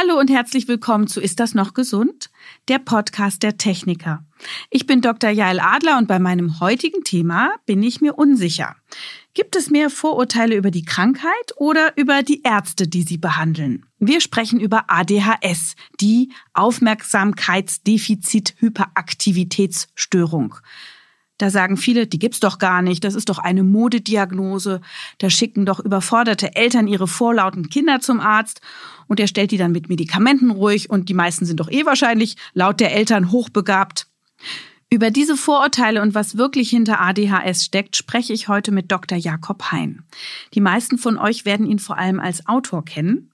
Hallo und herzlich willkommen zu Ist das noch gesund? Der Podcast der Techniker. Ich bin Dr. Jael Adler und bei meinem heutigen Thema bin ich mir unsicher. Gibt es mehr Vorurteile über die Krankheit oder über die Ärzte, die sie behandeln? Wir sprechen über ADHS, die Aufmerksamkeitsdefizit-Hyperaktivitätsstörung. Da sagen viele, die gibt's doch gar nicht, das ist doch eine Modediagnose. Da schicken doch überforderte Eltern ihre vorlauten Kinder zum Arzt und er stellt die dann mit Medikamenten ruhig und die meisten sind doch eh wahrscheinlich laut der Eltern hochbegabt. Über diese Vorurteile und was wirklich hinter ADHS steckt, spreche ich heute mit Dr. Jakob Hein. Die meisten von euch werden ihn vor allem als Autor kennen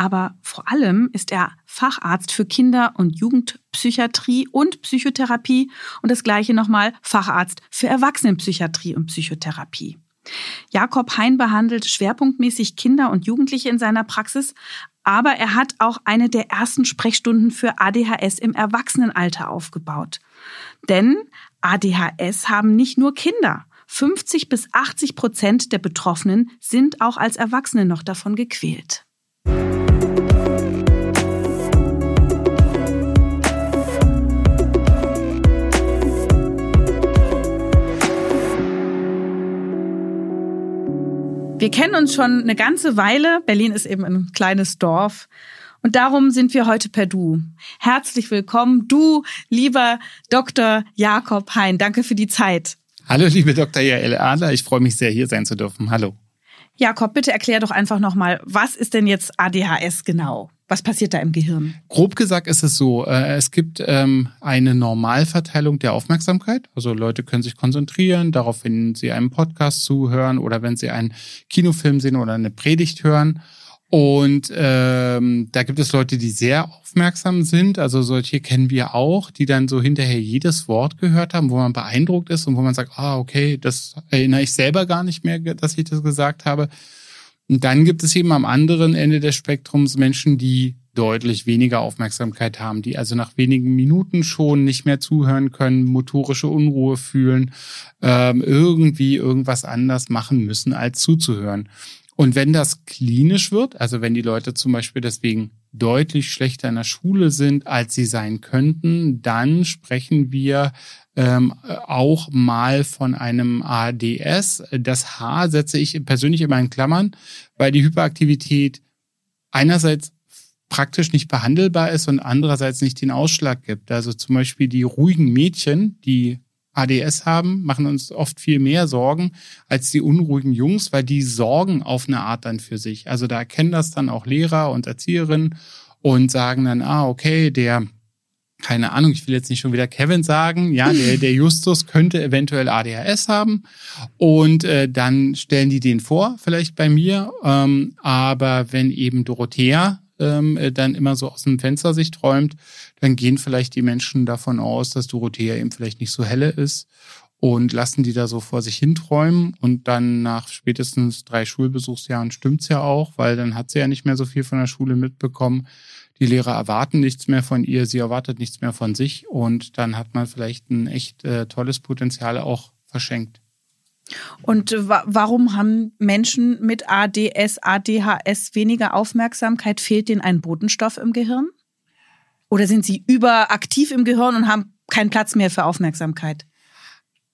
aber vor allem ist er Facharzt für Kinder- und Jugendpsychiatrie und Psychotherapie und das gleiche nochmal Facharzt für Erwachsenenpsychiatrie und Psychotherapie. Jakob Hein behandelt schwerpunktmäßig Kinder und Jugendliche in seiner Praxis, aber er hat auch eine der ersten Sprechstunden für ADHS im Erwachsenenalter aufgebaut. Denn ADHS haben nicht nur Kinder. 50 bis 80 Prozent der Betroffenen sind auch als Erwachsene noch davon gequält. Wir kennen uns schon eine ganze Weile. Berlin ist eben ein kleines Dorf. Und darum sind wir heute per Du. Herzlich willkommen, du, lieber Dr. Jakob Hein. Danke für die Zeit. Hallo, liebe Dr. Jael Adler. Ich freue mich sehr, hier sein zu dürfen. Hallo. Jakob, bitte erklär doch einfach nochmal, was ist denn jetzt ADHS genau? Was passiert da im Gehirn? Grob gesagt ist es so, äh, es gibt ähm, eine Normalverteilung der Aufmerksamkeit. Also Leute können sich konzentrieren darauf, wenn sie einem Podcast zuhören oder wenn sie einen Kinofilm sehen oder eine Predigt hören. Und ähm, da gibt es Leute, die sehr aufmerksam sind. Also solche kennen wir auch, die dann so hinterher jedes Wort gehört haben, wo man beeindruckt ist und wo man sagt, ah, okay, das erinnere ich selber gar nicht mehr, dass ich das gesagt habe. Und dann gibt es eben am anderen Ende des Spektrums Menschen, die deutlich weniger Aufmerksamkeit haben, die also nach wenigen Minuten schon nicht mehr zuhören können, motorische Unruhe fühlen, ähm, irgendwie irgendwas anders machen müssen, als zuzuhören. Und wenn das klinisch wird, also wenn die Leute zum Beispiel deswegen deutlich schlechter in der Schule sind, als sie sein könnten, dann sprechen wir ähm, auch mal von einem ADS. Das H setze ich persönlich immer in Klammern, weil die Hyperaktivität einerseits praktisch nicht behandelbar ist und andererseits nicht den Ausschlag gibt. Also zum Beispiel die ruhigen Mädchen, die ADS haben, machen uns oft viel mehr Sorgen als die unruhigen Jungs, weil die sorgen auf eine Art dann für sich. Also da erkennen das dann auch Lehrer und Erzieherinnen und sagen dann, ah, okay, der, keine Ahnung, ich will jetzt nicht schon wieder Kevin sagen, ja, der, der Justus könnte eventuell ADHS haben. Und äh, dann stellen die den vor, vielleicht bei mir, ähm, aber wenn eben Dorothea ähm, äh, dann immer so aus dem Fenster sich träumt, dann gehen vielleicht die Menschen davon aus, dass Dorothea eben vielleicht nicht so helle ist und lassen die da so vor sich hinträumen und dann nach spätestens drei Schulbesuchsjahren stimmt's ja auch, weil dann hat sie ja nicht mehr so viel von der Schule mitbekommen. Die Lehrer erwarten nichts mehr von ihr, sie erwartet nichts mehr von sich und dann hat man vielleicht ein echt äh, tolles Potenzial auch verschenkt. Und wa warum haben Menschen mit ADS, ADHS weniger Aufmerksamkeit? Fehlt denen ein Botenstoff im Gehirn? Oder sind sie überaktiv im Gehirn und haben keinen Platz mehr für Aufmerksamkeit?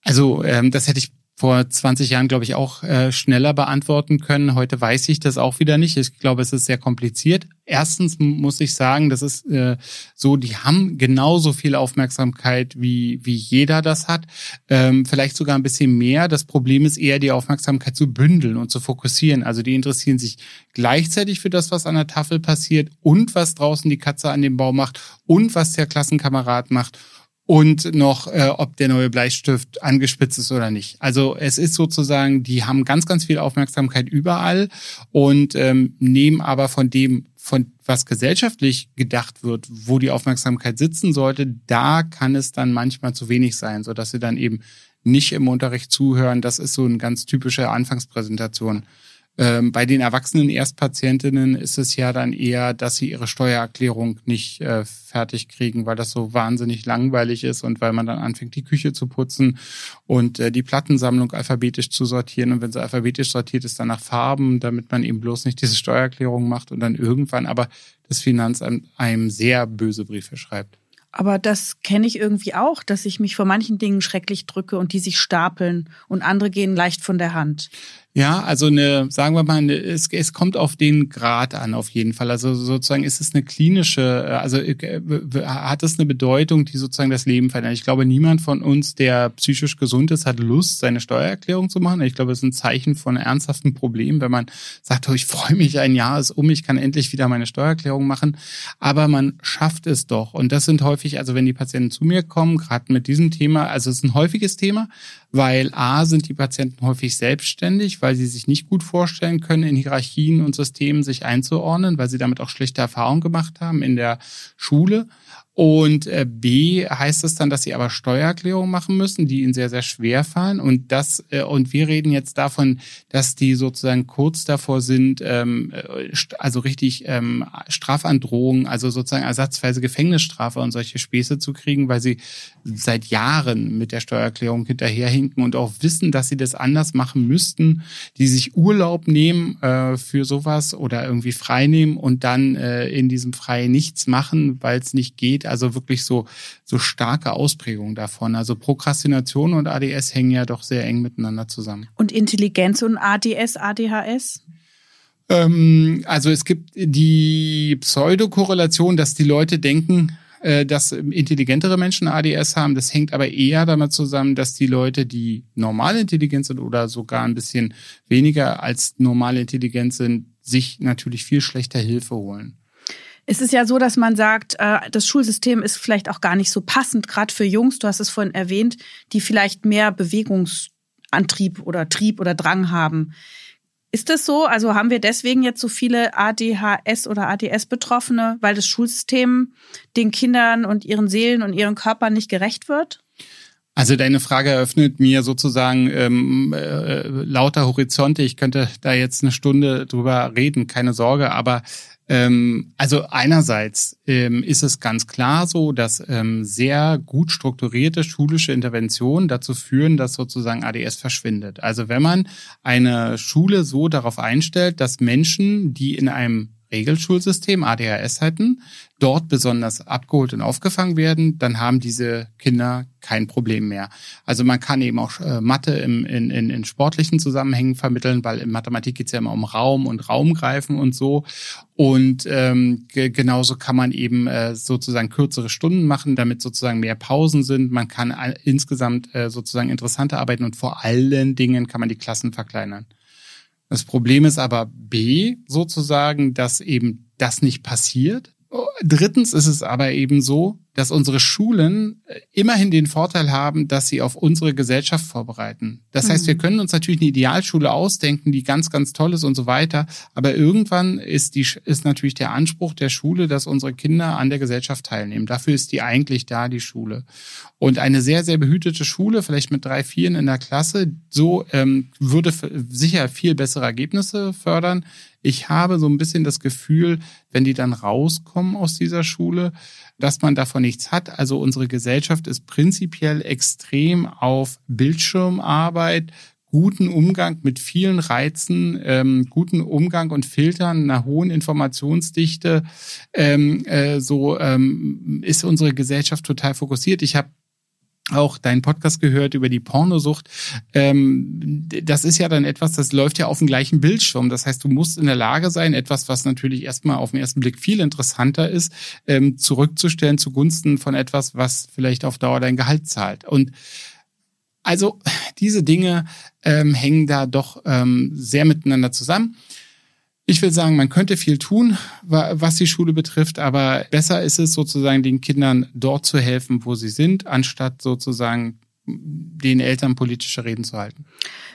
Also ähm, das hätte ich vor 20 Jahren, glaube ich, auch äh, schneller beantworten können. Heute weiß ich das auch wieder nicht. Ich glaube, es ist sehr kompliziert. Erstens muss ich sagen, das ist äh, so, die haben genauso viel Aufmerksamkeit, wie, wie jeder das hat. Ähm, vielleicht sogar ein bisschen mehr. Das Problem ist eher, die Aufmerksamkeit zu bündeln und zu fokussieren. Also die interessieren sich gleichzeitig für das, was an der Tafel passiert und was draußen die Katze an dem Baum macht und was der Klassenkamerad macht und noch, äh, ob der neue Bleistift angespitzt ist oder nicht. Also es ist sozusagen, die haben ganz, ganz viel Aufmerksamkeit überall und ähm, nehmen aber von dem, von was gesellschaftlich gedacht wird, wo die Aufmerksamkeit sitzen sollte, da kann es dann manchmal zu wenig sein, so dass sie dann eben nicht im Unterricht zuhören. Das ist so eine ganz typische Anfangspräsentation Ähm, bei den erwachsenen Erstpatientinnen ist es ja dann eher, dass sie ihre Steuererklärung nicht äh, fertig kriegen, weil das so wahnsinnig langweilig ist und weil man dann anfängt, die Küche zu putzen und äh, die Plattensammlung alphabetisch zu sortieren. Und wenn sie alphabetisch sortiert ist, dann nach Farben, damit man eben bloß nicht diese Steuererklärung macht und dann irgendwann aber das Finanzamt einem sehr böse Briefe schreibt. Aber das kenne ich irgendwie auch, dass ich mich vor manchen Dingen schrecklich drücke und die sich stapeln und andere gehen leicht von der Hand. Ja, also eine, sagen wir mal, eine, es, es kommt auf den Grad an, auf jeden Fall. Also sozusagen ist es eine klinische, also äh, hat es eine Bedeutung, die sozusagen das Leben verändert. Ich glaube, niemand von uns, der psychisch gesund ist, hat Lust, seine Steuererklärung zu machen. Ich glaube, es ist ein Zeichen von ernsthaften Problemen, wenn man sagt, oh, ich freue mich, ein Jahr ist um, ich kann endlich wieder meine Steuererklärung machen. Aber man schafft es doch. Und das sind häufig, also wenn die Patienten zu mir kommen, gerade mit diesem Thema, also es ist ein häufiges Thema, weil A sind die Patienten häufig selbstständig, weil sie sich nicht gut vorstellen können, in Hierarchien und Systemen sich einzuordnen, weil sie damit auch schlechte Erfahrungen gemacht haben in der Schule. Und äh, B heißt es dann, dass sie aber Steuererklärungen machen müssen, die ihnen sehr, sehr schwer fallen. Und das, äh, und wir reden jetzt davon, dass die sozusagen kurz davor sind, ähm, äh, also richtig ähm, Strafandrohungen, also sozusagen ersatzweise Gefängnisstrafe und solche Späße zu kriegen, weil sie seit Jahren mit der Steuererklärung hinterherhinken und auch wissen, dass sie das anders machen müssten, die sich Urlaub nehmen äh, für sowas oder irgendwie frei nehmen und dann äh, in diesem Frei nichts machen, weil es nicht geht also wirklich so, so starke Ausprägungen davon. Also Prokrastination und ADS hängen ja doch sehr eng miteinander zusammen. Und Intelligenz und ADS, ADHS? Ähm, also es gibt die Pseudokorrelation, dass die Leute denken, äh, dass intelligentere Menschen ADS haben. Das hängt aber eher damit zusammen, dass die Leute, die normal intelligent sind oder sogar ein bisschen weniger als normal intelligent sind, sich natürlich viel schlechter Hilfe holen. Es ist ja so, dass man sagt, äh, das Schulsystem ist vielleicht auch gar nicht so passend, gerade für Jungs, du hast es vorhin erwähnt, die vielleicht mehr Bewegungsantrieb oder Trieb oder Drang haben. Ist das so? Also haben wir deswegen jetzt so viele ADHS oder ADS-Betroffene, weil das Schulsystem den Kindern und ihren Seelen und ihren Körpern nicht gerecht wird? Also deine Frage eröffnet mir sozusagen ähm, äh, lauter Horizonte. Ich könnte da jetzt eine Stunde drüber reden, keine Sorge. Aber ähm, also einerseits ähm, ist es ganz klar so, dass ähm, sehr gut strukturierte schulische Interventionen dazu führen, dass sozusagen ADS verschwindet. Also wenn man eine Schule so darauf einstellt, dass Menschen, die in einem Regelschulsystem, ADHS hätten, dort besonders abgeholt und aufgefangen werden, dann haben diese Kinder kein Problem mehr. Also man kann eben auch äh, Mathe im, in, in, in sportlichen Zusammenhängen vermitteln, weil in Mathematik geht es ja immer um Raum und Raumgreifen und so. Und ähm, genauso kann man eben äh, sozusagen kürzere Stunden machen, damit sozusagen mehr Pausen sind. Man kann äh, insgesamt äh, sozusagen interessanter arbeiten und vor allen Dingen kann man die Klassen verkleinern. Das Problem ist aber B sozusagen, dass eben das nicht passiert. Drittens ist es aber eben so, dass unsere Schulen äh, immerhin den Vorteil haben, dass sie auf unsere Gesellschaft vorbereiten. Das mhm. heißt, wir können uns natürlich eine Idealschule ausdenken, die ganz, ganz toll ist und so weiter. Aber irgendwann ist die, ist natürlich der Anspruch der Schule, dass unsere Kinder an der Gesellschaft teilnehmen. Dafür ist die eigentlich da, die Schule. Und eine sehr, sehr behütete Schule, vielleicht mit drei, vieren in der Klasse, so ähm, würde sicher viel bessere Ergebnisse fördern. Ich habe so ein bisschen das Gefühl, wenn die dann rauskommen aus dieser Schule, dass man davon nichts hat. Also unsere Gesellschaft ist prinzipiell extrem auf Bildschirmarbeit, guten Umgang mit vielen Reizen, ähm, guten Umgang und Filtern, einer hohen Informationsdichte. Ähm, äh, so ähm, ist unsere Gesellschaft total fokussiert. Ich habe auch deinen Podcast gehört über die Pornosucht. Ähm, das ist ja dann etwas, das läuft ja auf dem gleichen Bildschirm. Das heißt, du musst in der Lage sein, etwas, was natürlich erstmal auf den ersten Blick viel interessanter ist, ähm, zurückzustellen zugunsten von etwas, was vielleicht auf Dauer dein Gehalt zahlt. Und also diese Dinge ähm, hängen da doch ähm, sehr miteinander zusammen. Ich will sagen, man könnte viel tun, was die Schule betrifft, aber besser ist es sozusagen den Kindern dort zu helfen, wo sie sind, anstatt sozusagen den Eltern politische Reden zu halten.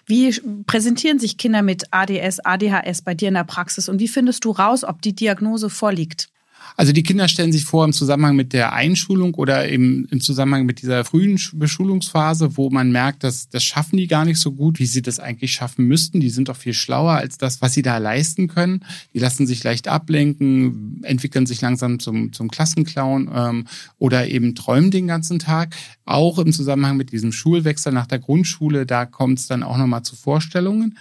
Wie präsentieren sich Kinder mit ADS, ADHS bei dir in der Praxis und wie findest du raus, ob die Diagnose vorliegt? Also die Kinder stellen sich vor im Zusammenhang mit der Einschulung oder eben im Zusammenhang mit dieser frühen Beschulungsphase, wo man merkt, dass das schaffen die gar nicht so gut, wie sie das eigentlich schaffen müssten. Die sind doch viel schlauer als das, was sie da leisten können. Die lassen sich leicht ablenken, entwickeln sich langsam zum, zum Klassenclown ähm, oder eben träumen den ganzen Tag. Auch im Zusammenhang mit diesem Schulwechsel nach der Grundschule, da kommt es dann auch nochmal zu Vorstellungen.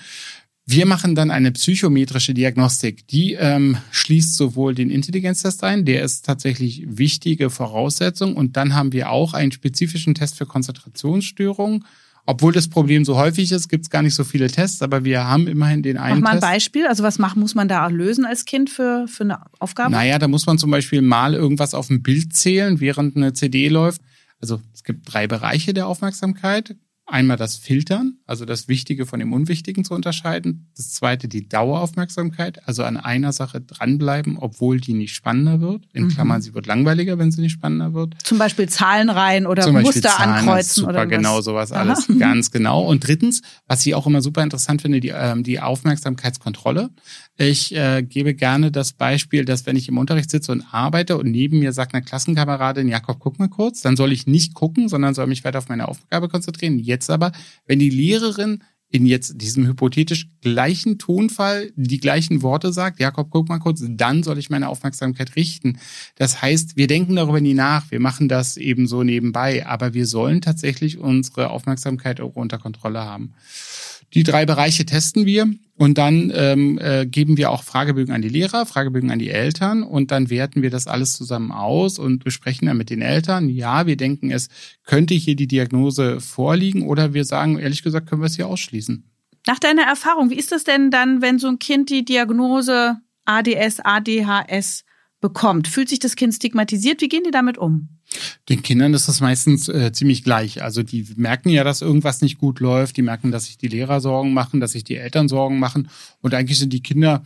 Wir machen dann eine psychometrische Diagnostik. Die ähm, schließt sowohl den Intelligenztest ein, der ist tatsächlich wichtige Voraussetzung. Und dann haben wir auch einen spezifischen Test für Konzentrationsstörungen. Obwohl das Problem so häufig ist, gibt es gar nicht so viele Tests, aber wir haben immerhin den einen. Mach mal ein Test. Beispiel. Also was machen, muss man da lösen als Kind für, für eine Aufgabe? Naja, da muss man zum Beispiel mal irgendwas auf dem Bild zählen, während eine CD läuft. Also es gibt drei Bereiche der Aufmerksamkeit. Einmal das Filtern, also das Wichtige von dem Unwichtigen zu unterscheiden. Das zweite die Daueraufmerksamkeit, also an einer Sache dranbleiben, obwohl die nicht spannender wird. In Klammern, mhm. sie wird langweiliger, wenn sie nicht spannender wird. Zum Beispiel Zahlen rein oder Zum Muster Zahlen, ankreuzen super, oder genau sowas Aha. alles, ganz genau. Und drittens, was ich auch immer super interessant finde, die, ähm, die Aufmerksamkeitskontrolle. Ich äh, gebe gerne das Beispiel, dass wenn ich im Unterricht sitze und arbeite und neben mir sagt eine Klassenkameradin, Jakob, guck mal kurz, dann soll ich nicht gucken, sondern soll mich weiter auf meine Aufgabe konzentrieren. Jetzt aber, wenn die Lehrerin in jetzt diesem hypothetisch gleichen Tonfall die gleichen Worte sagt, Jakob, guck mal kurz, dann soll ich meine Aufmerksamkeit richten. Das heißt, wir denken darüber nie nach, wir machen das eben so nebenbei, aber wir sollen tatsächlich unsere Aufmerksamkeit auch unter Kontrolle haben. Die drei Bereiche testen wir und dann ähm, äh, geben wir auch Fragebögen an die Lehrer, Fragebögen an die Eltern und dann werten wir das alles zusammen aus und besprechen dann mit den Eltern. Ja, wir denken, es könnte hier die Diagnose vorliegen oder wir sagen, ehrlich gesagt, können wir es hier ausschließen. Nach deiner Erfahrung, wie ist das denn dann, wenn so ein Kind die Diagnose ADS, ADHS bekommt? Fühlt sich das Kind stigmatisiert? Wie gehen die damit um? Den Kindern ist das meistens äh, ziemlich gleich. Also die merken ja, dass irgendwas nicht gut läuft. Die merken, dass sich die Lehrer Sorgen machen, dass sich die Eltern Sorgen machen. Und eigentlich sind die Kinder,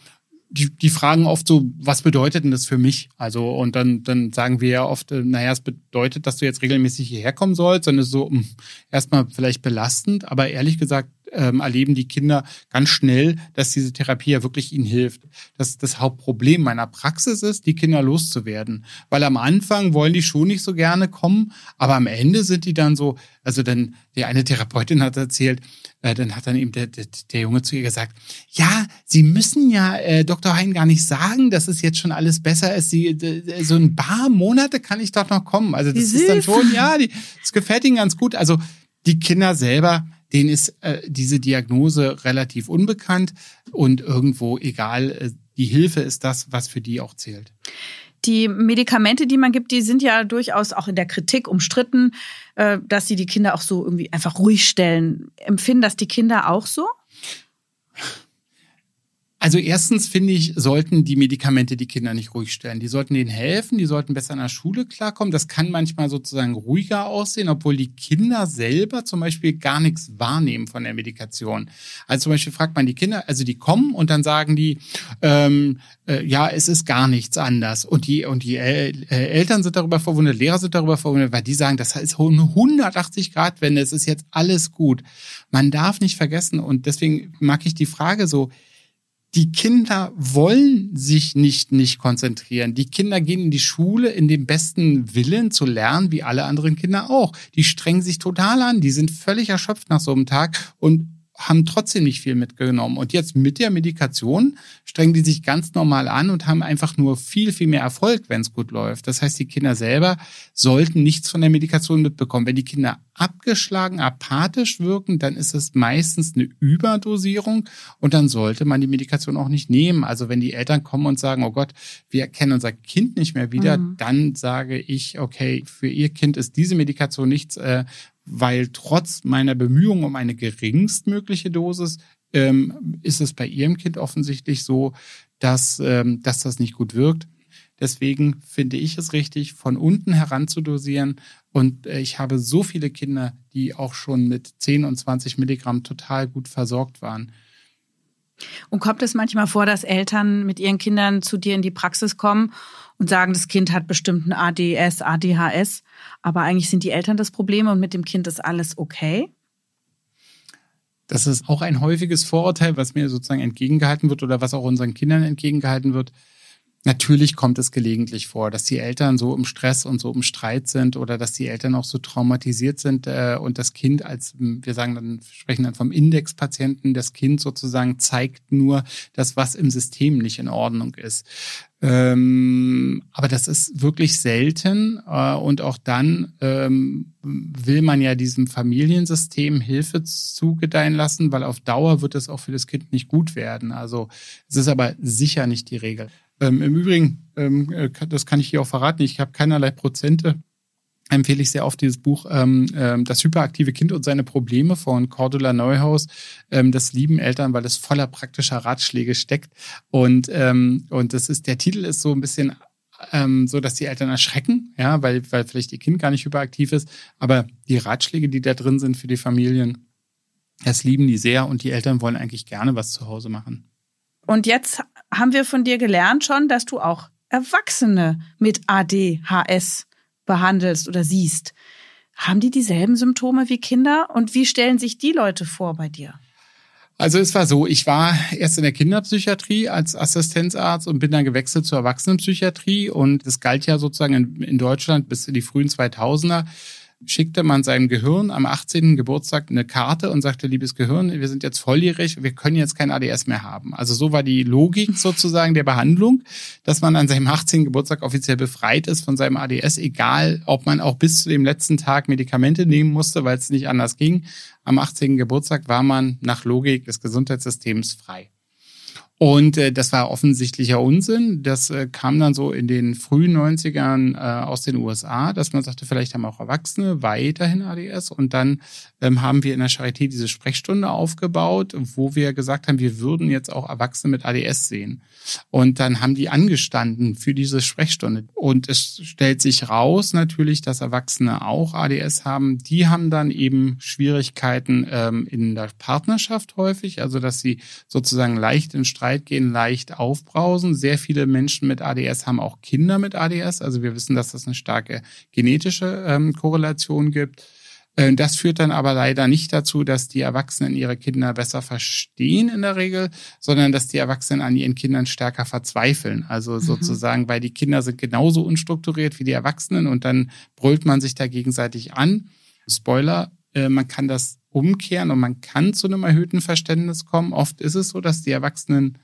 die, die fragen oft so, was bedeutet denn das für mich? Also, und dann, dann sagen wir ja oft, äh, naja, es bedeutet, dass du jetzt regelmäßig hierher kommen sollst. Dann ist so mh, hm, erstmal vielleicht belastend, aber ehrlich gesagt, ähm, erleben die Kinder ganz schnell, dass diese Therapie ja wirklich ihnen hilft. Das, das Hauptproblem meiner Praxis ist, die Kinder loszuwerden. Weil am Anfang wollen die schon nicht so gerne kommen, aber am Ende sind die dann so, also dann, die eine Therapeutin hat erzählt, äh, dann hat dann eben der, der, der Junge zu ihr gesagt, ja, Sie müssen ja äh, Dr. Hein gar nicht sagen, dass es jetzt schon alles besser ist. Sie, äh, so ein paar Monate kann ich doch noch kommen. Also das ist dann schon, ja, die, das gefällt ihnen ganz gut. Also die Kinder selber denen ist äh, diese Diagnose relativ unbekannt und irgendwo egal, äh, die Hilfe ist das, was für die auch zählt. Die Medikamente, die man gibt, die sind ja durchaus auch in der Kritik umstritten, äh, dass sie die Kinder auch so irgendwie einfach ruhig stellen. Empfinden das die Kinder auch so? Also erstens finde ich, sollten die Medikamente die Kinder nicht ruhig stellen. Die sollten denen helfen, die sollten besser in der Schule klarkommen. Das kann manchmal sozusagen ruhiger aussehen, obwohl die Kinder selber zum Beispiel gar nichts wahrnehmen von der Medikation. Also zum Beispiel fragt man die Kinder, also die kommen und dann sagen die, ähm, äh, ja, es ist gar nichts anders. Und die, und die El äh, Eltern sind darüber verwundert, Lehrer sind darüber verwundert, weil die sagen, das ist 180 Grad Wende, es ist jetzt alles gut. Man darf nicht vergessen und deswegen mag ich die Frage so, die Kinder wollen sich nicht nicht konzentrieren. Die Kinder gehen in die Schule in dem besten Willen zu lernen, wie alle anderen Kinder auch. Die strengen sich total an, die sind völlig erschöpft nach so einem Tag und haben trotzdem nicht viel mitgenommen. Und jetzt mit der Medikation strengen die sich ganz normal an und haben einfach nur viel, viel mehr Erfolg, wenn es gut läuft. Das heißt, die Kinder selber sollten nichts von der Medikation mitbekommen. Wenn die Kinder abgeschlagen, apathisch wirken, dann ist es meistens eine Überdosierung und dann sollte man die Medikation auch nicht nehmen. Also wenn die Eltern kommen und sagen, oh Gott, wir erkennen unser Kind nicht mehr wieder, mhm. dann sage ich, okay, für ihr Kind ist diese Medikation nichts, äh, weil trotz meiner Bemühungen um eine geringstmögliche Dosis ähm, ist es bei ihrem Kind offensichtlich so, dass, ähm, dass das nicht gut wirkt. Deswegen finde ich es richtig, von unten heranzudosieren. Und äh, ich habe so viele Kinder, die auch schon mit 10 und 20 Milligramm total gut versorgt waren. Und kommt es manchmal vor, dass Eltern mit ihren Kindern zu dir in die Praxis kommen und sagen, das Kind hat bestimmt ein ADS, ADHS, aber eigentlich sind die Eltern das Problem und mit dem Kind ist alles okay? Das ist auch ein häufiges Vorurteil, was mir sozusagen entgegengehalten wird oder was auch unseren Kindern entgegengehalten wird. Natürlich kommt es gelegentlich vor, dass die Eltern so im Stress und so im Streit sind oder dass die Eltern auch so traumatisiert sind äh, und das Kind als, wir sagen dann, sprechen dann vom Indexpatienten, das Kind sozusagen zeigt nur das, was im System nicht in Ordnung ist. Ähm, aber das ist wirklich selten äh, und auch dann ähm, will man ja diesem Familiensystem Hilfe zugedeihen lassen, weil auf Dauer wird es auch für das Kind nicht gut werden. Also es ist aber sicher nicht die Regel. Ähm, Im Übrigen, ähm, äh, das kann ich hier auch verraten, ich habe keinerlei Prozente. Empfehle ich sehr oft dieses Buch ähm, ähm, Das hyperaktive Kind und seine Probleme von Cordula Neuhaus. Ähm, das lieben Eltern, weil es voller praktischer Ratschläge steckt. Und, ähm, und das ist, der Titel ist so ein bisschen so, dass die Eltern erschrecken, ja, weil, weil vielleicht ihr Kind gar nicht hyperaktiv ist. Aber die Ratschläge, die da drin sind für die Familien, das lieben die sehr und die Eltern wollen eigentlich gerne was zu Hause machen. Und jetzt haben wir von dir gelernt schon, dass du auch Erwachsene mit ADHS behandelst oder siehst. Haben die dieselben Symptome wie Kinder und wie stellen sich die Leute vor bei dir? Also es war so, ich war erst in der Kinderpsychiatrie als Assistenzarzt und bin dann gewechselt zur Erwachsenenpsychiatrie und es galt ja sozusagen in, in Deutschland bis in die frühen 2000er schickte man seinem Gehirn am 18. Geburtstag eine Karte und sagte, liebes Gehirn, wir sind jetzt volljährig, wir können jetzt kein ADS mehr haben. Also so war die Logik sozusagen der Behandlung, dass man an seinem 18. Geburtstag offiziell befreit ist von seinem ADS, egal ob man auch bis zu dem letzten Tag Medikamente nehmen musste, weil es nicht anders ging. Am 18. Geburtstag war man nach Logik des Gesundheitssystems frei. Und äh, das war offensichtlicher Unsinn. Das äh, kam dann so in den frühen 90ern äh, aus den USA, dass man sagte, vielleicht haben auch Erwachsene weiterhin ADS. Und dann ähm, haben wir in der Charité diese Sprechstunde aufgebaut, wo wir gesagt haben, wir würden jetzt auch Erwachsene mit ADS sehen. Und dann haben die angestanden für diese Sprechstunde. Und es stellt sich raus natürlich, dass Erwachsene auch ADS haben. Die haben dann eben Schwierigkeiten ähm, in der Partnerschaft häufig, also dass sie sozusagen leicht in Streit Streit gehen, leicht aufbrausen. Sehr viele Menschen mit ADS haben auch Kinder mit ADS. Also wir wissen, dass das eine starke genetische ähm, Korrelation gibt. Äh, das führt dann aber leider nicht dazu, dass die Erwachsenen ihre Kinder besser verstehen in der Regel, sondern dass die Erwachsenen an ihren Kindern stärker verzweifeln. Also mhm. sozusagen, weil die Kinder sind genauso unstrukturiert wie die Erwachsenen und dann brüllt man sich da gegenseitig an. Spoiler, man kann das umkehren und man kann zu einem erhöhten Verständnis kommen. Oft ist es so, dass die Erwachsenen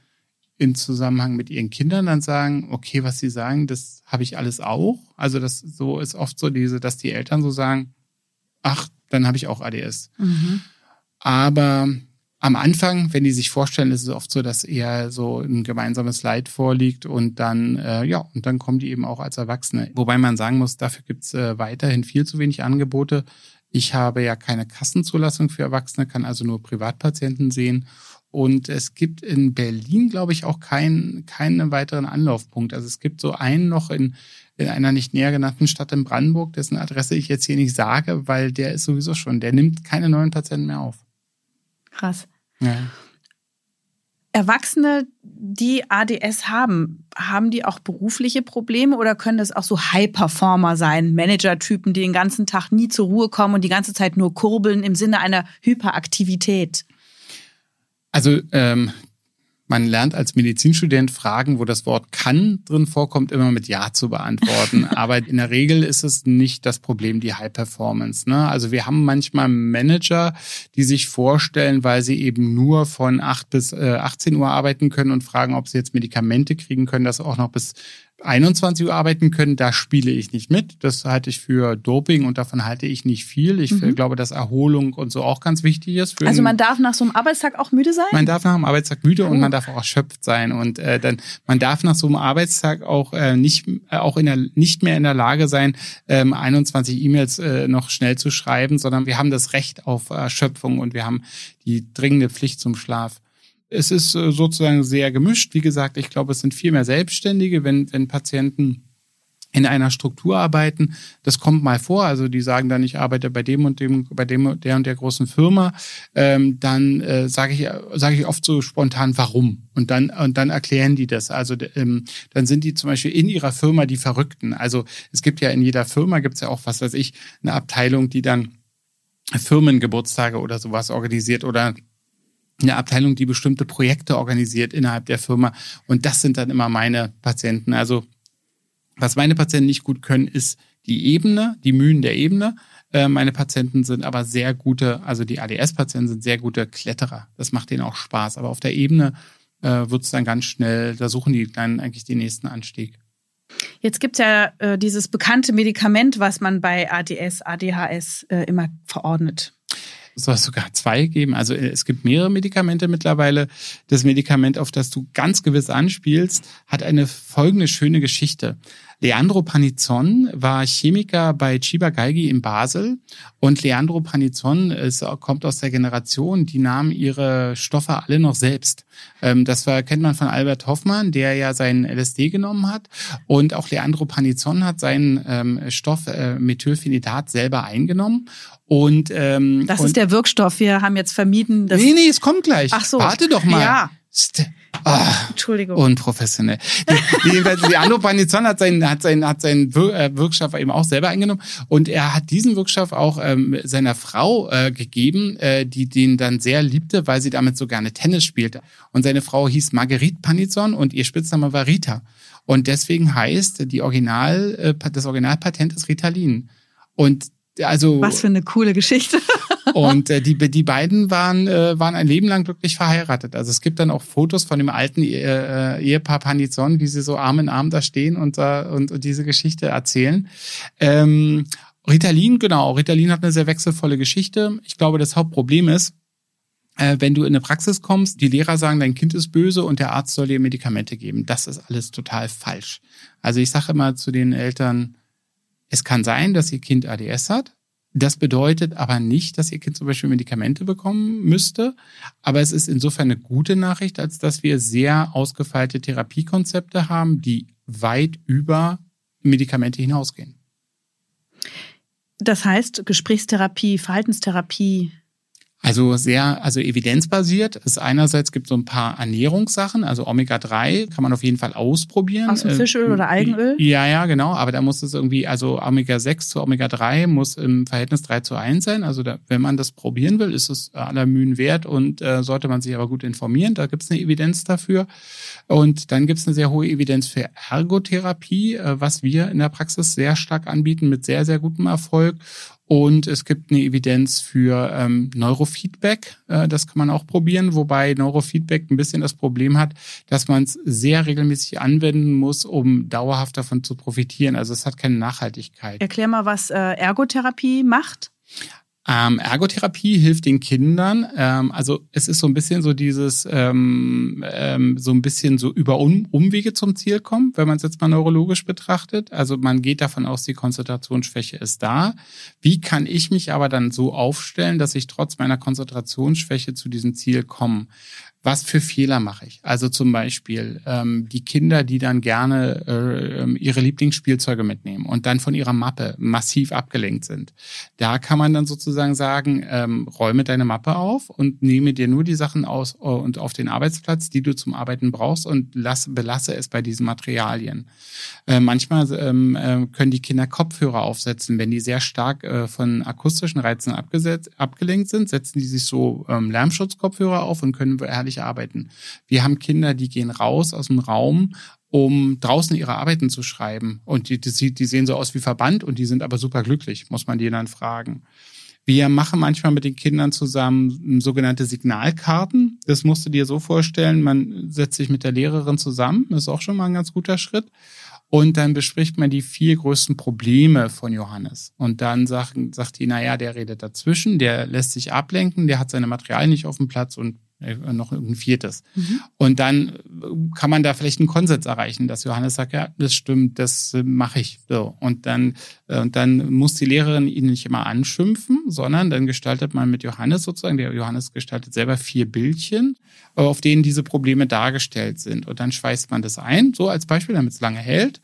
in Zusammenhang mit ihren Kindern dann sagen, okay, was sie sagen, das habe ich alles auch. Also das so ist oft so diese, dass die Eltern so sagen, ach, dann habe ich auch ADS. Mhm. Aber am Anfang, wenn die sich vorstellen, ist es oft so, dass eher so ein gemeinsames Leid vorliegt und dann, äh, ja, und dann kommen die eben auch als Erwachsene. Wobei man sagen muss, dafür gibt's äh, weiterhin viel zu wenig Angebote. Ich habe ja keine Kassenzulassung für Erwachsene, kann also nur Privatpatienten sehen. Und es gibt in Berlin, glaube ich, auch keinen keinen weiteren Anlaufpunkt. Also es gibt so einen noch in, in einer nicht näher genannten Stadt in Brandenburg, dessen Adresse ich jetzt hier nicht sage, weil der ist sowieso schon, der nimmt keine neuen Patienten mehr auf. Krass. Ja. Erwachsene, die ADS haben, haben die auch berufliche Probleme oder können das auch so High-Performer sein, Manager-Typen, die den ganzen Tag nie zur Ruhe kommen und die ganze Zeit nur kurbeln im Sinne einer Hyperaktivität? Also ähm, man lernt als Medizinstudent Fragen, wo das Wort kann drin vorkommt, immer mit Ja zu beantworten. Aber in der Regel ist es nicht das Problem, die High Performance. Ne? Also wir haben manchmal Manager, die sich vorstellen, weil sie eben nur von 8 bis äh, 18 Uhr arbeiten können und fragen, ob sie jetzt Medikamente kriegen können, das auch noch bis 21 Uhr arbeiten können, da spiele ich nicht mit. Das halte ich für Doping und davon halte ich nicht viel. Ich mhm. glaube, dass Erholung und so auch ganz wichtig ist. also man darf nach so einem Arbeitstag auch müde sein? Man darf nach einem Arbeitstag müde oh. und man darf auch erschöpft sein. Und äh, dann man darf nach so einem Arbeitstag auch äh, nicht äh, auch in der nicht mehr in der Lage sein, ähm, 21 E-Mails äh, noch schnell zu schreiben, sondern wir haben das Recht auf Erschöpfung und wir haben die dringende Pflicht zum Schlaf. Es ist äh, sozusagen sehr gemischt. Wie gesagt, ich glaube, es sind viel mehr Selbstständige, wenn, wenn Patienten in einer Struktur arbeiten. Das kommt mal vor. Also die sagen dann, ich arbeite bei dem und dem, bei dem der und der großen Firma. Ähm, dann äh, sage ich, sage ich oft so spontan, warum. Und dann und dann erklären die das. Also ähm, dann sind die zum Beispiel in ihrer Firma die Verrückten. Also es gibt ja in jeder Firma gibt's ja auch was weiß ich eine Abteilung, die dann Firmengeburtstage oder sowas organisiert oder eine Abteilung, die bestimmte Projekte organisiert innerhalb der Firma. Und das sind dann immer meine Patienten. Also was meine Patienten nicht gut können, ist die Ebene, die Mühen der Ebene. Äh, meine Patienten sind aber sehr gute, also die ADS-Patienten sind sehr gute Kletterer. Das macht denen auch Spaß. Aber auf der Ebene äh, wird es dann ganz schnell, da suchen die dann eigentlich den nächsten Anstieg. Jetzt gibt es ja äh, dieses bekannte Medikament, was man bei ADS, ADHS äh, immer verordnet soll es sogar zwei geben. Also äh, es gibt mehrere Medikamente mittlerweile. Das Medikament, auf das du ganz gewiss anspielst, hat eine folgende schöne Geschichte. Leandro Panizon war Chemiker bei Chiba Geigy in Basel und Leandro Panizon ist, kommt aus der Generation, die nahmen ihre Stoffe alle noch selbst. Ähm, das war, kennt man von Albert Hoffmann, der ja seinen LSD genommen hat und auch Leandro Panizon hat seinen ähm, Stoff äh, Methylphenidat selber eingenommen und ähm, das und, ist der Wirkstoff. Wir haben jetzt vermieden, dass nee, nee, es kommt gleich. Ach so. Warte doch mal. Ja. Oh, Entschuldigung. Unprofessionell. Die, die, Leandro Panizon hat seinen, hat seinen, hat seinen äh, Wirkstoff eben auch selber eingenommen und er hat diesen Wirkstoff auch ähm, seiner Frau äh, gegeben, äh, die den dann sehr liebte, weil sie damit so gerne Tennis spielte. Und seine Frau hieß Marguerite Panizon und ihr Spitzname war Rita. Und deswegen heißt die Original, äh, das Originalpatent ist Ritalin. Und also was für eine coole Geschichte. Und äh, die die beiden waren äh, waren ein Leben lang glücklich verheiratet. Also es gibt dann auch Fotos von dem alten äh, Ehepaar Panizon, wie sie so Arm in Arm da stehen und äh, und, und diese Geschichte erzählen. Ähm, Ritalin, genau. Ritalin hat eine sehr wechselvolle Geschichte. Ich glaube, das Hauptproblem ist, äh, wenn du in eine Praxis kommst, die Lehrer sagen, dein Kind ist böse und der Arzt soll dir Medikamente geben. Das ist alles total falsch. Also ich sage immer zu den Eltern, es kann sein, dass Ihr Kind ADS hat. Das bedeutet aber nicht, dass Ihr Kind zum Beispiel Medikamente bekommen müsste. Aber es ist insofern eine gute Nachricht, als dass wir sehr ausgefeilte Therapiekonzepte haben, die weit über Medikamente hinausgehen. Das heißt, Gesprächstherapie, Verhaltenstherapie, also sehr, also evidenzbasiert. Es einerseits gibt so ein paar Ernährungssachen, also Omega-3 kann man auf jeden Fall ausprobieren. Aus dem Fischöl äh, oder Algenöl? Ja, ja, genau. Aber da muss es irgendwie, also Omega-6 zu Omega-3 muss im Verhältnis 3 zu 1 sein. Also da, wenn man das probieren will, ist es aller Mühen wert und äh, sollte man sich aber gut informieren. Da gibt es eine Evidenz dafür. Und dann gibt es eine sehr hohe Evidenz für Ergotherapie, äh, was wir in der Praxis sehr stark anbieten mit sehr, sehr gutem Erfolg. Und es gibt eine Evidenz für ähm, Neurofeedback. Äh, das kann man auch probieren, wobei Neurofeedback ein bisschen das Problem hat, dass man es sehr regelmäßig anwenden muss, um dauerhaft davon zu profitieren. Also es hat keine Nachhaltigkeit. Erklär mal, was äh, Ergotherapie macht. Ähm, Ergotherapie hilft den Kindern. Ähm, also es ist so ein bisschen so dieses, ähm, ähm, so ein bisschen so über um Umwege zum Ziel kommen, wenn man es jetzt mal neurologisch betrachtet. Also man geht davon aus, die Konzentrationsschwäche ist da. Wie kann ich mich aber dann so aufstellen, dass ich trotz meiner Konzentrationsschwäche zu diesem Ziel komme? Was für Fehler mache ich? Also zum Beispiel ähm, die Kinder, die dann gerne äh, ihre Lieblingsspielzeuge mitnehmen und dann von ihrer Mappe massiv abgelenkt sind. Da kann man dann sozusagen sagen, ähm, räume deine Mappe auf und nehme dir nur die Sachen aus äh, und auf den Arbeitsplatz, die du zum Arbeiten brauchst und lass, belasse es bei diesen Materialien. Äh, manchmal ähm, äh, können die Kinder Kopfhörer aufsetzen, wenn die sehr stark äh, von akustischen Reizen abgesetzt, abgelenkt sind, setzen die sich so ähm, Lärmschutzkopfhörer auf und können herrlich fertig arbeiten. Wir haben Kinder, die gehen raus aus dem Raum, um draußen ihre Arbeiten zu schreiben. Und die, die, die sehen so aus wie Verband und die sind aber super glücklich, muss man die dann fragen. Wir machen manchmal mit den Kindern zusammen sogenannte Signalkarten. Das musst du dir so vorstellen, man setzt sich mit der Lehrerin zusammen, das ist auch schon mal ein ganz guter Schritt. Und dann bespricht man die vier größten Probleme von Johannes. Und dann sagt, sagt die, naja, der redet dazwischen, der lässt sich ablenken, der hat seine Materialien nicht auf dem Platz und noch ein viertes. Mhm. Und dann äh, kann man da vielleicht einen Konsens erreichen, dass Johannes sagt, ja, das stimmt, das äh, mache ich. So. Und dann, und dann muss die Lehrerin ihn nicht immer anschimpfen, sondern dann gestaltet man mit Johannes sozusagen, der Johannes gestaltet selber vier Bildchen, auf denen diese Probleme dargestellt sind. Und dann schweißt man das ein, so als Beispiel, damit es lange hält.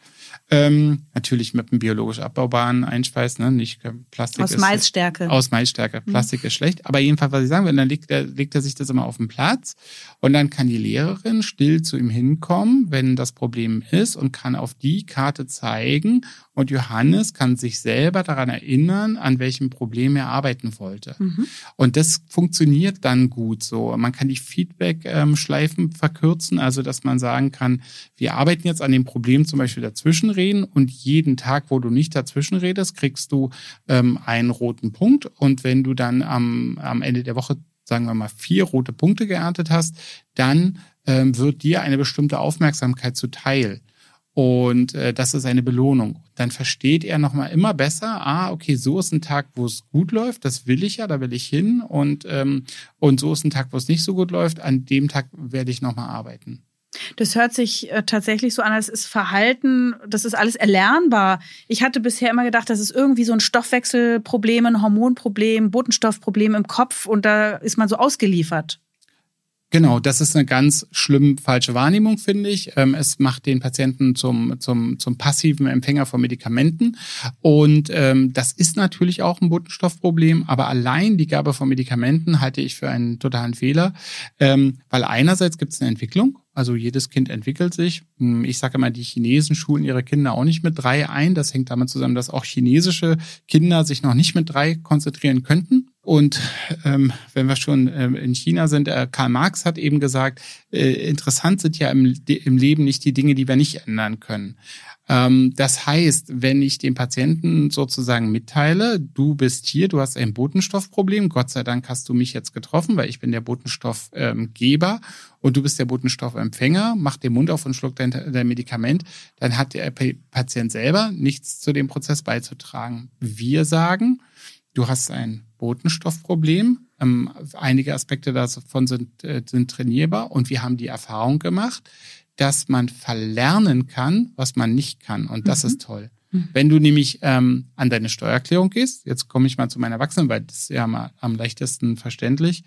Ähm, natürlich mit einem biologisch abbaubaren Einschweiß, ne? nicht Plastik. Aus ist, Maisstärke. Aus Maisstärke. Mhm. Plastik mhm. ist schlecht. Aber jedenfalls, was ich sagen will, dann legt er, legt er sich das immer auf den Platz und dann kann die Lehrerin still zu ihm hinkommen, wenn das Problem ist und kann auf die Karte zeigen und Johannes kann sich selber daran erinnern, an welchem Problem er arbeiten wollte. Mhm. Und das funktioniert dann gut so. Man kann die Feedback-Schleifen ähm, verkürzen, also dass man sagen kann, wir arbeiten jetzt an dem Problem zum Beispiel dazwischenreden und jeden Tag, wo du nicht dazwischenredest, kriegst du ähm, einen roten Punkt. Und wenn du dann am, am Ende der Woche sagen wir mal, vier rote Punkte geerntet hast, dann ähm, wird dir eine bestimmte Aufmerksamkeit zuteil. Und äh, das ist eine Belohnung. Dann versteht er nochmal immer besser, ah, okay, so ist ein Tag, wo es gut läuft, das will ich ja, da will ich hin. Und, ähm, und so ist ein Tag, wo es nicht so gut läuft, an dem Tag werde ich nochmal arbeiten. Das hört sich äh, tatsächlich so an, als ist Verhalten, das ist alles erlernbar. Ich hatte bisher immer gedacht, das ist irgendwie so ein Stoffwechselproblem, ein Hormonproblem, Botenstoffproblem im Kopf und da ist man so ausgeliefert. Genau, das ist eine ganz schlimm falsche Wahrnehmung, finde ich. Ähm, es macht den Patienten zum, zum, zum passiven Empfänger von Medikamenten. Und ähm, das ist natürlich auch ein Botenstoffproblem, aber allein die Gabe von Medikamenten halte ich für einen totalen Fehler, ähm, weil einerseits gibt es eine Entwicklung, also jedes Kind entwickelt sich. Hm, ich sage immer, die Chinesen schulen ihre Kinder auch nicht mit drei ein. Das hängt damit zusammen, dass auch chinesische Kinder sich noch nicht mit drei konzentrieren könnten. Und ähm, wenn wir schon ähm, in China sind, äh, Karl Marx hat eben gesagt, äh, interessant sind ja im, im Leben nicht die Dinge, die wir nicht ändern können. Ähm, das heißt, wenn ich dem Patienten sozusagen mitteile, du bist hier, du hast ein Botenstoffproblem, Gott sei Dank hast du mich jetzt getroffen, weil ich bin der Botenstoffgeber und du bist der Botenstoffempfänger, mach den Mund auf und schluck dein, dein Medikament, dann hat der Patient selber nichts zu dem Prozess beizutragen. Wir sagen, du hast ein Botenstoffproblem, ähm, einige Aspekte davon sind, äh, sind trainierbar und wir haben die Erfahrung gemacht, dass man verlernen kann, was man nicht kann. Und das mhm. ist toll. Mhm. Wenn du nämlich ähm, an deine Steuererklärung gehst, jetzt komme ich mal zu meinen Erwachsenen, weil das ist ja mal am leichtesten verständlich.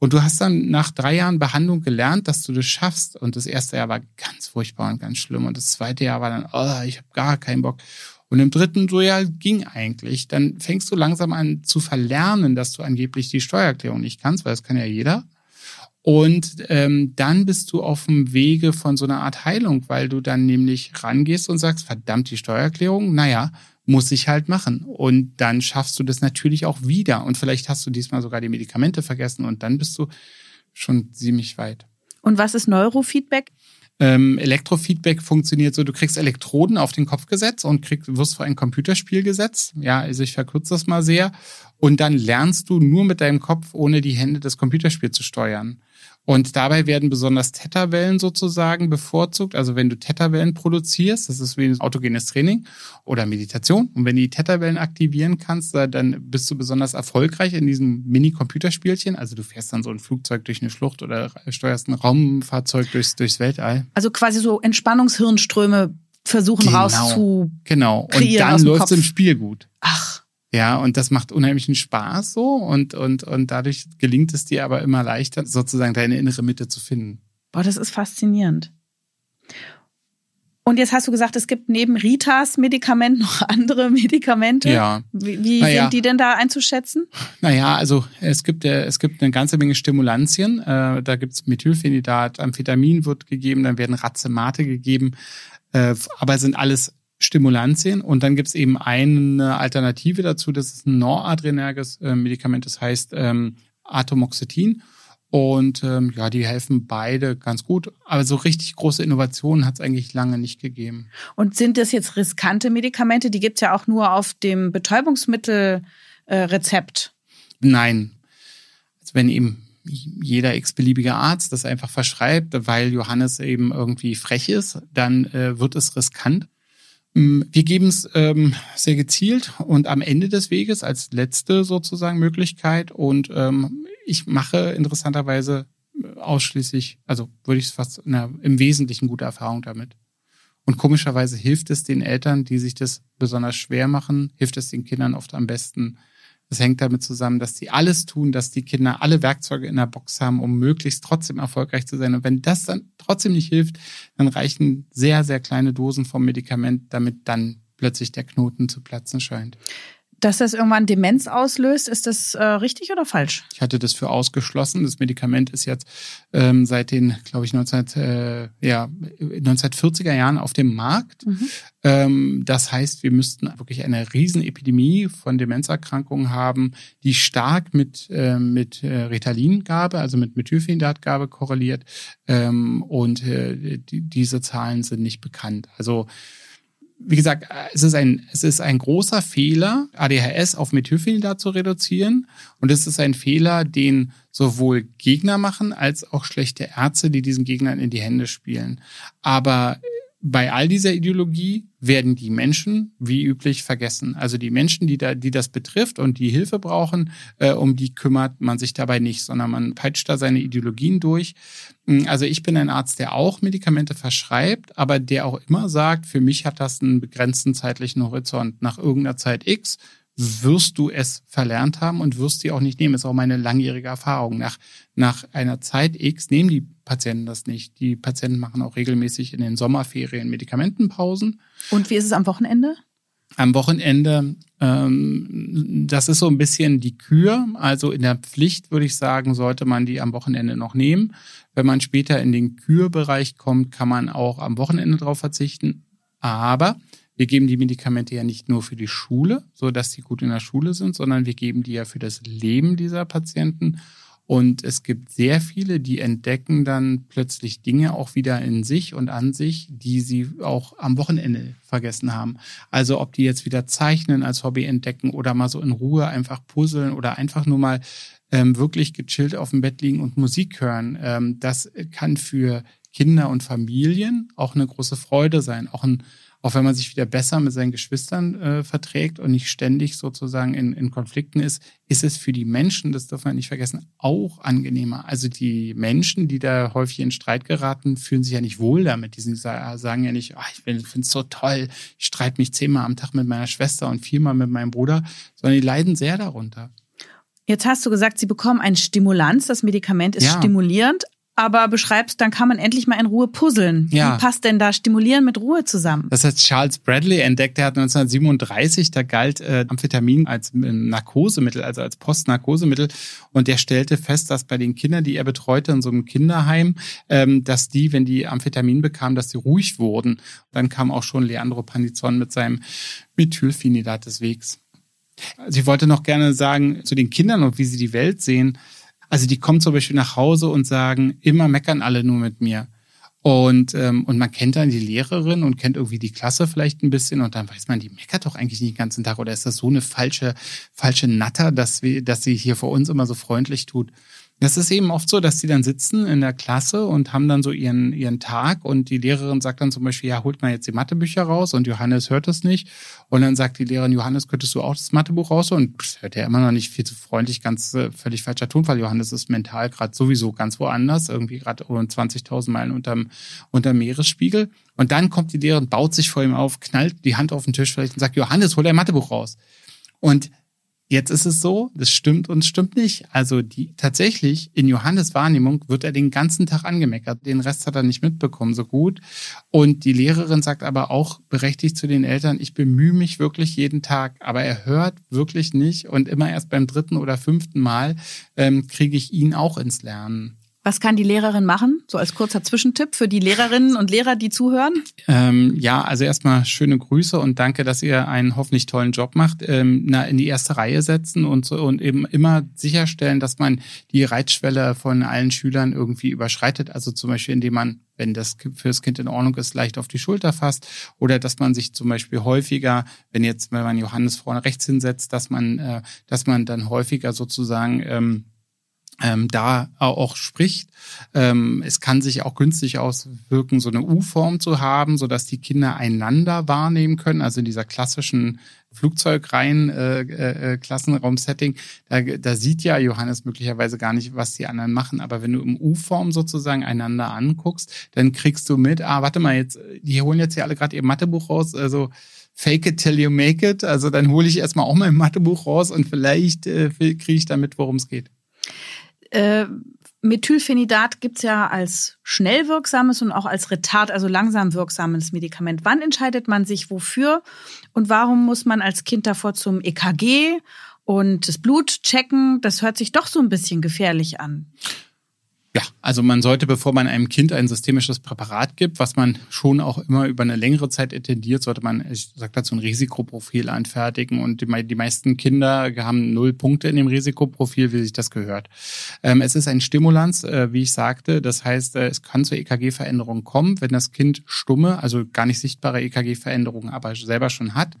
Und du hast dann nach drei Jahren Behandlung gelernt, dass du das schaffst. Und das erste Jahr war ganz furchtbar und ganz schlimm. Und das zweite Jahr war dann, oh, ich habe gar keinen Bock. Und im dritten so, ja, ging eigentlich. Dann fängst du langsam an zu verlernen, dass du angeblich die Steuererklärung nicht kannst, weil das kann ja jeder. Und ähm, dann bist du auf dem Wege von so einer Art Heilung, weil du dann nämlich rangehst und sagst, verdammt, die Steuererklärung, naja, muss ich halt machen. Und dann schaffst du das natürlich auch wieder. Und vielleicht hast du diesmal sogar die Medikamente vergessen und dann bist du schon ziemlich weit. Und was ist Neurofeedback? Ähm, Elektrofeedback funktioniert so, du kriegst Elektroden auf den Kopf gesetzt und kriegst, wirst vor ein Computerspiel gesetzt. Ja, also ich verkürze das mal sehr. Und dann lernst du nur mit deinem Kopf, ohne die Hände das Computerspiel zu steuern. Und dabei werden besonders Theta-Wellen sozusagen bevorzugt. Also wenn du Theta-Wellen produzierst, das ist wie ein autogenes Training oder Meditation. Und wenn du die Theta-Wellen aktivieren kannst, dann bist du besonders erfolgreich in diesem Mini-Computerspielchen. Also du fährst dann so ein Flugzeug durch eine Schlucht oder steuerst ein Raumfahrzeug durchs, durchs Weltall. Also quasi so Entspannungshirnströme versuchen genau, rauszu. Genau. Und dann läuft es im Spiel gut. Ach. Ja, und das macht unheimlichen Spaß so und, und, und dadurch gelingt es dir aber immer leichter, sozusagen deine innere Mitte zu finden. Boah, das ist faszinierend. Und jetzt hast du gesagt, es gibt neben Ritas Medikament noch andere Medikamente. Ja. Wie, wie naja. sind die denn da einzuschätzen? Naja, also es gibt, äh, es gibt eine ganze Menge Stimulantien. Äh, da gibt's Methylphenidat, Amphetamin wird gegeben, dann werden Racemate gegeben. Äh, aber sind alles Stimulantien und dann gibt es eben eine Alternative dazu, das ist ein noradrenerges äh, Medikament, das heißt ähm, Atomoxetin. Und ähm, ja, die helfen beide ganz gut. Aber so richtig große Innovationen hat es eigentlich lange nicht gegeben. Und sind das jetzt riskante Medikamente? Die gibt's ja auch nur auf dem Betäubungsmittelrezept. Äh, Nein. Also wenn eben jeder x-beliebige Arzt das einfach verschreibt, weil Johannes eben irgendwie frech ist, dann äh, wird es riskant. Mm, wir geben es ähm, sehr gezielt und am Ende des Weges als letzte sozusagen Möglichkeit. Und ähm, ich mache interessanterweise ausschließlich, also würde ich es fast na, im Wesentlichen gute Erfahrung damit. Und komischerweise hilft es den Eltern, die sich das besonders schwer machen, hilft es den Kindern oft am besten, Das hängt damit zusammen, dass die alles tun, dass die Kinder alle Werkzeuge in der Box haben, um möglichst trotzdem erfolgreich zu sein. Und wenn das dann trotzdem nicht hilft, dann reichen sehr, sehr kleine Dosen vom Medikament, damit dann plötzlich der Knoten zu platzen scheint. Dass das irgendwann Demenz auslöst, ist das äh, richtig oder falsch? Ich hatte das für ausgeschlossen. Das Medikament ist jetzt ähm, seit den, glaube ich, 19, äh, ja, 1940er Jahren auf dem Markt. Mhm. Ähm, das heißt, wir müssten wirklich eine Riesenepidemie von Demenzerkrankungen haben, die stark mit, äh, mit äh, Ritalin-Gabe, also mit Methylphenidatgabe korreliert. Ähm, und äh, die, diese Zahlen sind nicht bekannt. Also wie gesagt, es ist ein, es ist ein großer Fehler, ADHS auf Methylphenidat zu reduzieren. Und es ist ein Fehler, den sowohl Gegner machen, als auch schlechte Ärzte, die diesen Gegnern in die Hände spielen. Aber bei all dieser Ideologie werden die Menschen wie üblich vergessen. Also die Menschen, die da, die das betrifft und die Hilfe brauchen, äh, um die kümmert man sich dabei nicht, sondern man peitscht da seine Ideologien durch. Hm, also ich bin ein Arzt, der auch Medikamente verschreibt, aber der auch immer sagt, für mich hat das einen begrenzten zeitlichen Horizont. Nach irgendeiner Zeit X wirst du es verlernt haben und wirst sie auch nicht nehmen. Das ist auch meine langjährige Erfahrung. Nach, nach einer Zeit X nehmen die Patienten das nicht. Die Patienten machen auch regelmäßig in den Sommerferien Medikamentenpausen. Und wie ist es am Wochenende? Am Wochenende, ähm, das ist so ein bisschen die Kür. Also in der Pflicht würde ich sagen, sollte man die am Wochenende noch nehmen. Wenn man später in den Kürbereich kommt, kann man auch am Wochenende darauf verzichten. Aber wir geben die Medikamente ja nicht nur für die Schule, so dass sie gut in der Schule sind, sondern wir geben die ja für das Leben dieser Patienten. Und es gibt sehr viele, die entdecken dann plötzlich Dinge auch wieder in sich und an sich, die sie auch am Wochenende vergessen haben. Also ob die jetzt wieder zeichnen als Hobby entdecken oder mal so in Ruhe einfach puzzeln oder einfach nur mal ähm, wirklich gechillt auf dem Bett liegen und Musik hören. Ähm, das kann für Kinder und Familien auch eine große Freude sein, auch ein auch wenn man sich wieder besser mit seinen Geschwistern äh, verträgt und nicht ständig sozusagen in, in Konflikten ist, ist es für die Menschen, das darf man nicht vergessen, auch angenehmer. Also die Menschen, die da häufig in Streit geraten, fühlen sich ja nicht wohl damit. Die sagen ja nicht, oh, ich finde es so toll, ich streite mich zehnmal am Tag mit meiner Schwester und viermal mit meinem Bruder, sondern die leiden sehr darunter. Jetzt hast du gesagt, sie bekommen ein Stimulanz. Das Medikament ist ja. stimulierend, aber beschreibst, dann kann man endlich mal in Ruhe puzzeln. Ja. Wie passt denn da Stimulieren mit Ruhe zusammen? Das hat Charles Bradley entdeckt. Er hat 1937, da galt äh, Amphetamin als äh, Narkosemittel, also als Postnarkosemittel. Und der stellte fest, dass bei den Kindern, die er betreute in so einem Kinderheim, ähm, dass die, wenn die Amphetamin bekamen, dass sie ruhig wurden. Dann kam auch schon Leandro Panizon mit seinem Methylphenidat des Wegs. Also ich wollte noch gerne sagen zu den Kindern und wie sie die Welt sehen. Also die kommen zum Beispiel nach Hause und sagen, immer meckern alle nur mit mir. Und, ähm, und man kennt dann die Lehrerin und kennt irgendwie die Klasse vielleicht ein bisschen und dann weiß man, die meckert doch eigentlich nicht den ganzen Tag oder ist das so eine falsche, falsche Natter, dass, wir, dass sie hier vor uns immer so freundlich tut. Das ist eben oft so, dass die dann sitzen in der Klasse und haben dann so ihren, ihren Tag und die Lehrerin sagt dann zum Beispiel, ja, holt mal jetzt die Mathebücher raus und Johannes hört das nicht. Und dann sagt die Lehrerin, Johannes, könntest du auch das Mathebuch raus? Und das hört er immer noch nicht viel zu freundlich, ganz äh, völlig falscher Tonfall. Johannes ist mental gerade sowieso ganz woanders, irgendwie gerade rund 20.000 Meilen unterm, unterm Meeresspiegel. Und dann kommt die Lehrerin, baut sich vor ihm auf, knallt die Hand auf den Tisch vielleicht und sagt, Johannes, hol dein Mathebuch raus. Und Jetzt ist es so, das stimmt und stimmt nicht. Also die tatsächlich in Johannes Wahrnehmung wird er den ganzen Tag angemeckert. Den Rest hat er nicht mitbekommen, so gut. Und die Lehrerin sagt aber auch berechtigt zu den Eltern, ich bemühe mich wirklich jeden Tag, aber er hört wirklich nicht. Und immer erst beim dritten oder fünften Mal ähm, kriege ich ihn auch ins Lernen. Was kann die Lehrerin machen? So als kurzer Zwischentipp für die Lehrerinnen und Lehrer, die zuhören? Ähm, ja, also erstmal schöne Grüße und danke, dass ihr einen hoffentlich tollen Job macht. Ähm, na, in die erste Reihe setzen und, so, und eben immer sicherstellen, dass man die Reitschwelle von allen Schülern irgendwie überschreitet. Also zum Beispiel, indem man wenn das fürs Kind in Ordnung ist, leicht auf die Schulter fasst oder dass man sich zum Beispiel häufiger, wenn jetzt, wenn man Johannes vorne rechts hinsetzt, dass man, äh, dass man dann häufiger sozusagen ähm, ähm, da auch spricht. Ähm, es kann sich auch günstig auswirken, so eine U-Form zu haben, so dass die Kinder einander wahrnehmen können. Also in dieser klassischen Flugzeugreihen äh, äh, Klassenraum-Setting, da, da sieht ja Johannes möglicherweise gar nicht, was die anderen machen. Aber wenn du im U-Form sozusagen einander anguckst, dann kriegst du mit, ah, warte mal, jetzt, die holen jetzt hier alle gerade ihr Mathebuch raus, also fake it till you make it. Also dann hole ich erstmal auch mein Mathebuch raus und vielleicht äh, kriege ich damit, worum es geht. Äh, Methylphenidat gibt's ja als schnell wirksames und auch als Retard, also langsam wirksames Medikament. Wann entscheidet man sich wofür und warum muss man als Kind davor zum EKG und das Blut checken? Das hört sich doch so ein bisschen gefährlich an. Ja, also man sollte, bevor man einem Kind ein systemisches Präparat gibt, was man schon auch immer über eine längere Zeit intendiert, sollte man, ich sag dazu, ein Risikoprofil anfertigen. Und die, die meisten Kinder haben null Punkte in dem Risikoprofil, wie sich das gehört. Ähm, es ist ein Stimulanz, äh, wie ich sagte. Das heißt, äh, es kann zur EKG-Veränderung kommen, wenn das Kind stumme, also gar nicht sichtbare EKG-Veränderungen, aber selber schon hat.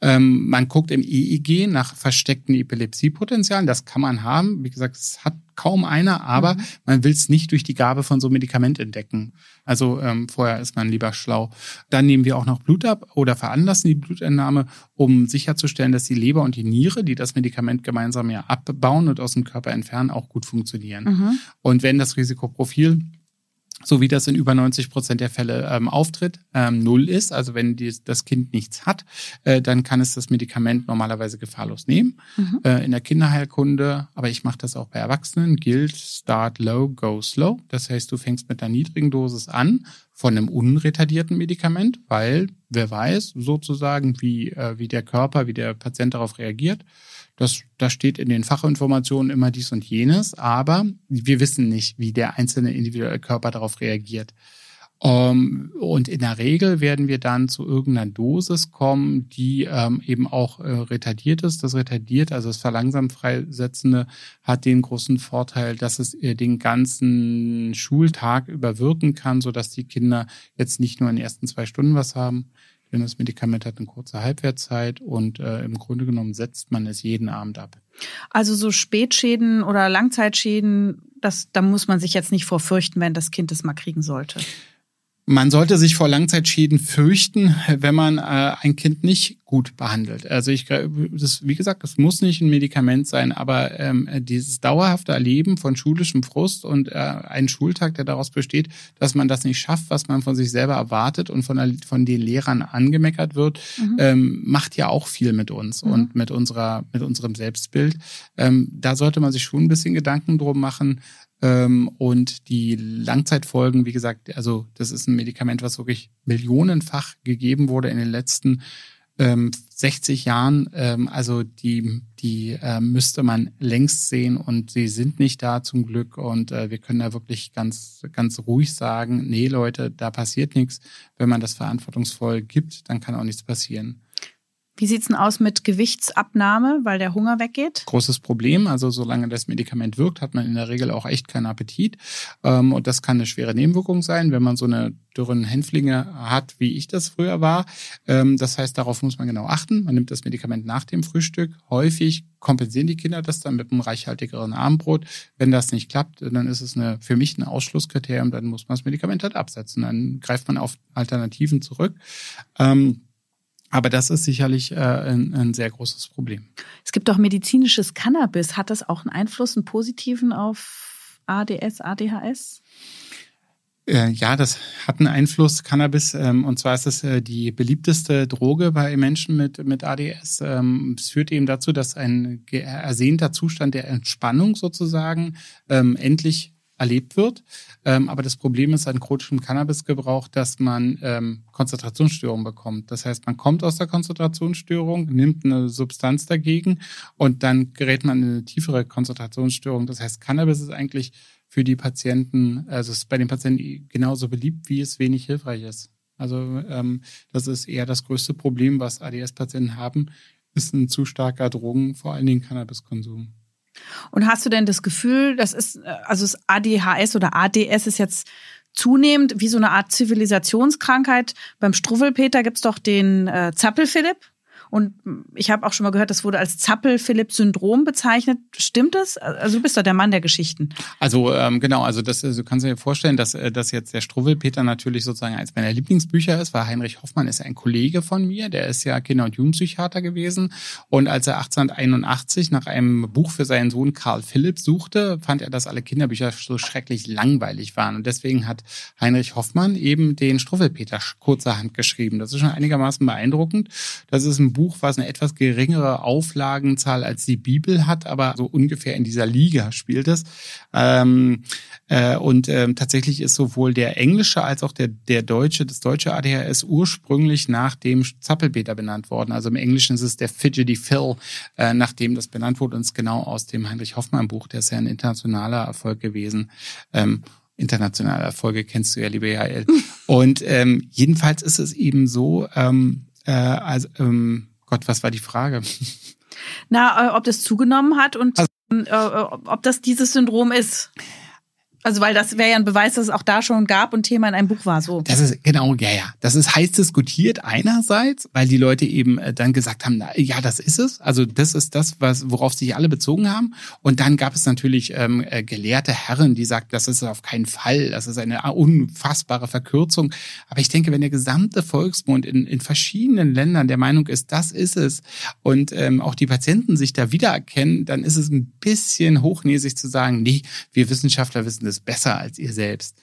Ähm, man guckt im EEG nach versteckten Epilepsiepotenzialen. Das kann man haben. Wie gesagt, es hat kaum einer, aber mhm. man will es nicht durch die Gabe von so einem Medikament entdecken. Also ähm, vorher ist man lieber schlau. Dann nehmen wir auch noch Blut ab oder veranlassen die Blutentnahme, um sicherzustellen, dass die Leber und die Niere, die das Medikament gemeinsam ja abbauen und aus dem Körper entfernen, auch gut funktionieren. Mhm. Und wenn das Risikoprofil so wie das in über 90 Prozent der Fälle ähm, auftritt, ähm, null ist. Also wenn die, das Kind nichts hat, äh, dann kann es das Medikament normalerweise gefahrlos nehmen. Mhm. Äh, in der Kinderheilkunde, aber ich mache das auch bei Erwachsenen, gilt Start Low, Go Slow. Das heißt, du fängst mit einer niedrigen Dosis an von einem unretardierten Medikament, weil wer weiß sozusagen, wie, äh, wie der Körper, wie der Patient darauf reagiert. Das, das steht in den Fachinformationen immer dies und jenes, aber wir wissen nicht, wie der einzelne individuelle Körper darauf reagiert. Um, ähm, und in der Regel werden wir dann zu irgendeiner Dosis kommen, die ähm, eben auch äh, retardiert ist. Das retardiert, also das verlangsamt freisetzende, hat den großen Vorteil, dass es äh, den ganzen Schultag überwirken kann, sodass die Kinder jetzt nicht nur in den ersten zwei Stunden was haben, denn das Medikament hat eine kurze Halbwertszeit und äh, im Grunde genommen setzt man es jeden Abend ab. Also so Spätschäden oder Langzeitschäden, das, da muss man sich jetzt nicht vorfürchten, wenn das Kind es mal kriegen sollte. Man sollte sich vor Langzeitschäden fürchten, wenn man äh, ein Kind nicht gut behandelt. Also ich, das, wie gesagt, es muss nicht ein Medikament sein, aber ähm, dieses dauerhafte Erleben von schulischem Frust und äh, ein Schultag, der daraus besteht, dass man das nicht schafft, was man von sich selber erwartet und von, der, von den Lehrern angemeckert wird, mhm. ähm, macht ja auch viel mit uns mhm. und mit unserer, mit unserem Selbstbild. Ähm, da sollte man sich schon ein bisschen Gedanken drum machen, und die Langzeitfolgen, wie gesagt, also das ist ein Medikament, was wirklich millionenfach gegeben wurde in den letzten ähm, 60 Jahren. Ähm, also die, die äh, müsste man längst sehen und sie sind nicht da zum Glück. Und äh, wir können da wirklich ganz, ganz ruhig sagen, nee Leute, da passiert nichts. Wenn man das verantwortungsvoll gibt, dann kann auch nichts passieren. Wie sieht's denn aus mit Gewichtsabnahme, weil der Hunger weggeht? Großes Problem. Also solange das Medikament wirkt, hat man in der Regel auch echt keinen Appetit. Ähm, und das kann eine schwere Nebenwirkung sein, wenn man so eine dürren Hänflinge hat, wie ich das früher war. Ähm, das heißt, darauf muss man genau achten. Man nimmt das Medikament nach dem Frühstück. Häufig kompensieren die Kinder das dann mit einem reichhaltigeren Abendbrot. Wenn das nicht klappt, dann ist es eine, für mich ein Ausschlusskriterium. Dann muss man das Medikament halt absetzen. Dann greift man auf Alternativen zurück. Ähm, aber das ist sicherlich äh, ein, ein, sehr großes Problem. Es gibt auch medizinisches Cannabis. Hat das auch einen Einfluss, einen positiven auf ADS, ADHS? Äh, ja, das hat einen Einfluss, Cannabis. Ähm, und zwar ist es äh, die beliebteste Droge bei Menschen mit, mit ADS. Ähm, es führt eben dazu, dass ein ersehnter Zustand der Entspannung sozusagen ähm, endlich erlebt wird. Ähm, aber das Problem ist an chronischem Cannabisgebrauch, dass man ähm, Konzentrationsstörungen bekommt. Das heißt, man kommt aus der Konzentrationsstörung, nimmt eine Substanz dagegen und dann gerät man in eine tiefere Konzentrationsstörung. Das heißt, Cannabis ist eigentlich für die Patienten, also ist bei den Patienten genauso beliebt, wie es wenig hilfreich ist. Also ähm, das ist eher das größte Problem, was ADS-Patienten haben, ist ein zu starker Drogen, vor allen Dingen Cannabiskonsum. Und hast du denn das Gefühl, das ist, äh, also das ADHS oder ADS ist jetzt zunehmend wie so eine Art Zivilisationskrankheit. Beim Struwwelpeter gibt's doch den äh, Zappelphilipp. Und ich habe auch schon mal gehört, das wurde als Zappel-Philipp-Syndrom bezeichnet. Stimmt das? Also du bist doch der Mann der Geschichten. Also ähm, genau, also das also, du kannst dir vorstellen, dass, äh, dass jetzt der Struwwelpeter natürlich sozusagen eins meiner Lieblingsbücher ist, weil Heinrich Hoffmann ist ein Kollege von mir, der ist ja Kinder- und Jugendpsychiater gewesen. Und als er 1881 nach einem Buch für seinen Sohn Karl Philipp suchte, fand er, dass alle Kinderbücher so schrecklich langweilig waren. Und deswegen hat Heinrich Hoffmann eben den Struwwelpeter kurzerhand geschrieben. Das ist schon einigermaßen beeindruckend. Das ist ein Buch, Buch, was eine etwas geringere Auflagenzahl als die Bibel hat, aber so ungefähr in dieser Liga spielt es. Ähm, äh, und ähm, tatsächlich ist sowohl der englische als auch der, der deutsche, das deutsche ADHS ursprünglich nach dem Zappelbeter benannt worden. Also im Englischen ist es der Fidgety Phil, äh, nachdem das benannt wurde und es genau aus dem Heinrich Hoffmann Buch, der ist ja ein internationaler Erfolg gewesen. Ähm, internationale Erfolge kennst du ja, liebe Jael. Und ähm, jedenfalls ist es eben so, ähm, äh, also ähm, Gott, was war die Frage? Na, äh, ob das zugenommen hat und also, äh, ob das dieses Syndrom ist. Also weil das wäre ja ein Beweis, dass es auch da schon gab und Thema in einem Buch war. So. Das ist genau, ja, ja. Das ist heiß diskutiert einerseits, weil die Leute eben äh, dann gesagt haben, na, ja, das ist es. Also das ist das, was worauf sich alle bezogen haben. Und dann gab es natürlich ähm, äh, gelehrte Herren, die sagten, das ist auf keinen Fall, das ist eine unfassbare Verkürzung. Aber ich denke, wenn der gesamte Volksmund in, in verschiedenen Ländern der Meinung ist, das ist es, und ähm, auch die Patienten sich da wiedererkennen, dann ist es ein bisschen hochnäsig zu sagen, nee, wir Wissenschaftler wissen das es besser als ihr selbst.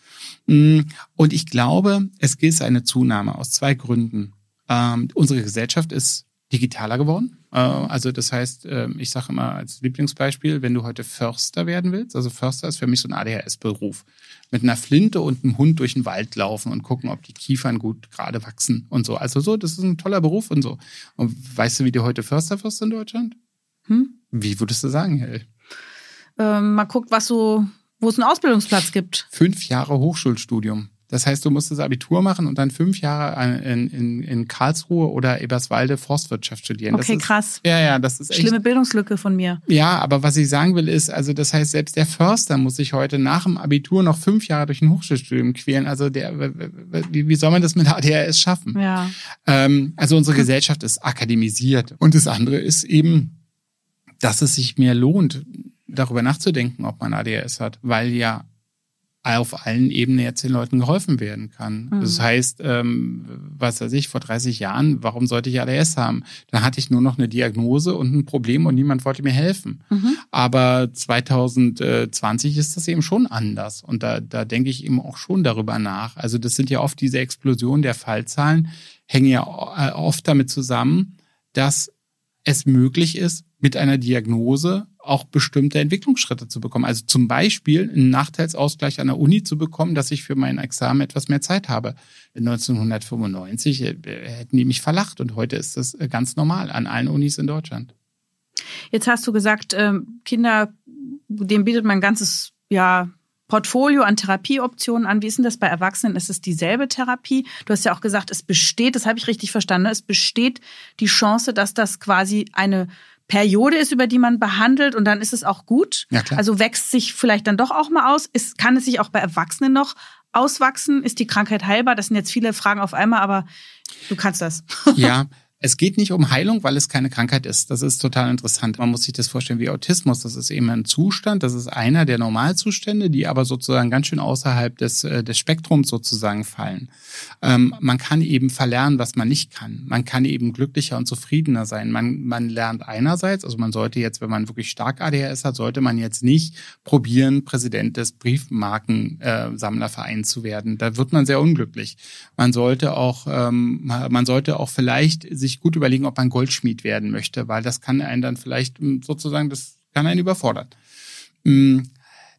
Mm, und ich glaube, es gilt eine Zunahme aus zwei Gründen. Ähm, unsere Gesellschaft ist digitaler geworden. Äh, also das heißt, äh, ich sage immer als Lieblingsbeispiel, wenn du heute Förster werden willst, also Förster ist für mich so ein ADHS-Beruf. Mit einer Flinte und einem Hund durch den Wald laufen und gucken, ob die Kiefern gut gerade wachsen und so. Also so, das ist ein toller Beruf und so. Und weißt du, wie du heute Förster wirst in Deutschland? Hm? Wie würdest du sagen, Hell? Ähm, man guckt, was so wo es einen Ausbildungsplatz gibt. Fünf Jahre Hochschulstudium. Das heißt, du musst das Abitur machen und dann fünf Jahre in, in, in Karlsruhe oder Eberswalde Forstwirtschaft studieren. Okay, ist, krass. Ja, ja, das ist echt, Schlimme Bildungslücke von mir. Ja, aber was ich sagen will ist, also das heißt, selbst der Förster muss sich heute nach dem Abitur noch fünf Jahre durch ein Hochschulstudium quälen. Also der, wie, wie soll man das mit ADHS schaffen? Ja. Ähm, also unsere Gesellschaft ist akademisiert. Und das andere ist eben, dass es sich mehr lohnt, darüber nachzudenken, ob man ADHS hat, weil ja auf allen Ebenen jetzt den Leuten geholfen werden kann. Mhm. Das heißt, ähm, was weiß ich, vor 30 Jahren, warum sollte ich ADS haben? Da hatte ich nur noch eine Diagnose und ein Problem und niemand wollte mir helfen. Mhm. Aber 2020 ist das eben schon anders. Und da, da denke ich eben auch schon darüber nach. Also das sind ja oft diese Explosionen der Fallzahlen, hängen ja äh, oft damit zusammen, dass es möglich ist, mit einer Diagnose auch bestimmte Entwicklungsschritte zu bekommen. Also zum Beispiel einen Nachteilsausgleich an der Uni zu bekommen, dass ich für mein Examen etwas mehr Zeit habe. 1995 äh, hätten die mich verlacht und heute ist das äh, ganz normal an allen Unis in Deutschland. Jetzt hast du gesagt, ähm, Kinder, dem bietet man ein ganzes ja, Portfolio an Therapieoptionen an. Wie ist denn das bei Erwachsenen? Ist es dieselbe Therapie? Du hast ja auch gesagt, es besteht, das habe ich richtig verstanden, es besteht die Chance, dass das quasi eine Periode ist, über die man behandelt und dann ist es auch gut. Ja, klar. Also wächst sich vielleicht dann doch auch mal aus. Ist, kann es sich auch bei Erwachsenen noch auswachsen? Ist die Krankheit heilbar? Das sind jetzt viele Fragen auf einmal, aber du kannst das. Ja, Es geht nicht um Heilung, weil es keine Krankheit ist. Das ist total interessant. Man muss sich das vorstellen wie Autismus. Das ist eben ein Zustand. Das ist einer der Normalzustände, die aber sozusagen ganz schön außerhalb des, äh, des Spektrums sozusagen fallen. Ähm, man kann eben verlernen, was man nicht kann. Man kann eben glücklicher und zufriedener sein. Man, man lernt einerseits, also man sollte jetzt, wenn man wirklich stark ADHS hat, sollte man jetzt nicht probieren, Präsident des Briefmarkensammlervereins äh, zu werden. Da wird man sehr unglücklich. Man sollte auch, ähm, man sollte auch vielleicht sich sich gut überlegen, ob man Goldschmied werden möchte, weil das kann einen dann vielleicht hm, sozusagen, das kann einen überfordern. Hm,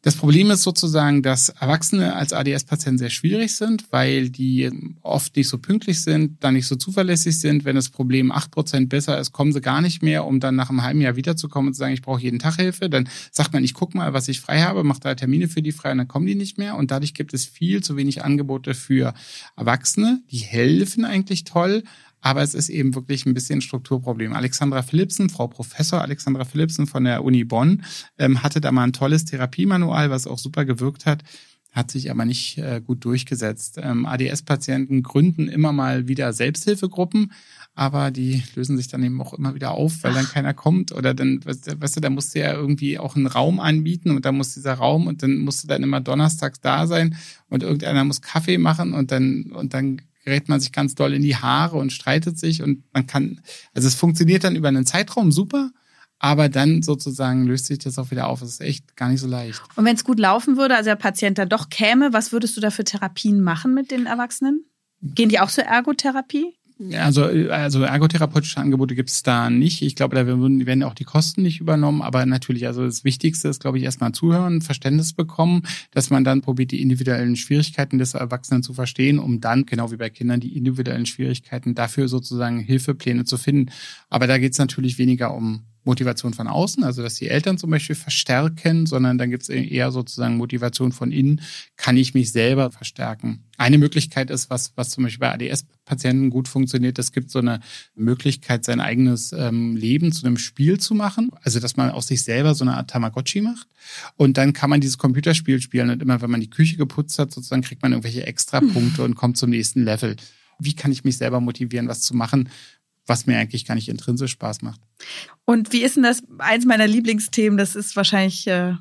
das Problem ist sozusagen, dass Erwachsene als ADS-Patienten sehr schwierig sind, weil die oft nicht so pünktlich sind, dann nicht so zuverlässig sind. Wenn das Problem acht Prozent besser ist, kommen sie gar nicht mehr, um dann nach einem halben Jahr wiederzukommen und zu sagen, ich brauche jeden Tag Hilfe. Dann sagt man, ich guck mal, was ich frei habe, mache drei Termine für die frei und dann kommen die nicht mehr. Und dadurch gibt es viel zu wenig Angebote für Erwachsene. Die helfen eigentlich toll, aber es ist eben wirklich ein bisschen ein Strukturproblem. Alexandra Philipsen, Frau Professor Alexandra Philipsen von der Uni Bonn, ähm, hatte da mal ein tolles Therapiemanual, was auch super gewirkt hat hat sich aber nicht äh, gut durchgesetzt. Ähm, ADS-Patienten gründen immer mal wieder Selbsthilfegruppen, aber die lösen sich dann eben auch immer wieder auf, weil dann keiner kommt oder dann, weißt du, da musst du ja irgendwie auch einen Raum anbieten und da muss dieser Raum und dann musst du dann immer donnerstags da sein und irgendeiner muss Kaffee machen und dann, und dann gerät man sich ganz doll in die Haare und streitet sich und man kann, also es funktioniert dann über einen Zeitraum super, aber dann sozusagen löst sich das auch wieder auf. Das ist echt gar nicht so leicht. Und wenn es gut laufen würde, also der Patient dann doch käme, was würdest du da für Therapien machen mit den Erwachsenen? Gehen die auch zur Ergotherapie? Also, also ergotherapeutische Angebote gibt es da nicht. Ich glaube, da werden, werden auch die Kosten nicht übernommen. Aber natürlich, also das Wichtigste ist, glaube ich, erstmal zuhören, Verständnis bekommen, dass man dann probiert, die individuellen Schwierigkeiten des Erwachsenen zu verstehen, um dann, genau wie bei Kindern, die individuellen Schwierigkeiten dafür sozusagen Hilfepläne zu finden. Aber da geht es natürlich weniger um Motivation von außen, also dass die Eltern zum Beispiel verstärken, sondern dann gibt es eher sozusagen Motivation von innen, kann ich mich selber verstärken. Eine Möglichkeit ist, was, was zum Beispiel bei ADS-Patienten gut funktioniert, es gibt so eine Möglichkeit, sein eigenes ähm, Leben zu einem Spiel zu machen. Also, dass man aus sich selber so eine Art Tamagotchi macht. Und dann kann man dieses Computerspiel spielen und immer, wenn man die Küche geputzt hat, sozusagen kriegt man irgendwelche Extrapunkte und kommt zum nächsten Level. Wie kann ich mich selber motivieren, was zu machen, was mir eigentlich gar nicht intrinsisch Spaß macht. Und wie ist denn das? Eins meiner Lieblingsthemen, das ist wahrscheinlich äh,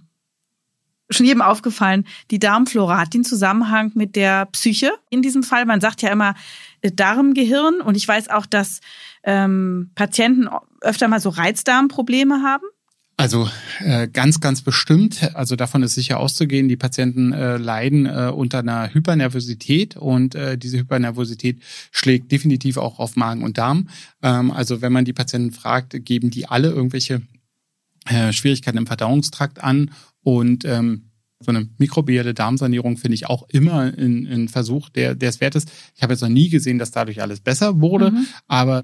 schon jedem aufgefallen, die Darmflora hat den Zusammenhang mit der Psyche. In diesem Fall, man sagt ja immer äh, Darmgehirn und ich weiß auch, dass ähm, Patienten öfter mal so Reizdarmprobleme haben. Also äh, ganz, ganz bestimmt. Also davon ist sicher auszugehen. Die Patienten äh, leiden äh, unter einer Hypernervosität und äh, diese Hypernervosität schlägt definitiv auch auf Magen und Darm. Ähm, also wenn man die Patienten fragt, geben die alle irgendwelche äh, Schwierigkeiten im Verdauungstrakt an und ähm, so eine mikrobielle Darmsanierung finde ich auch immer ein, Versuch, der, der es wert ist. Ich habe jetzt noch nie gesehen, dass dadurch alles besser wurde, mhm. aber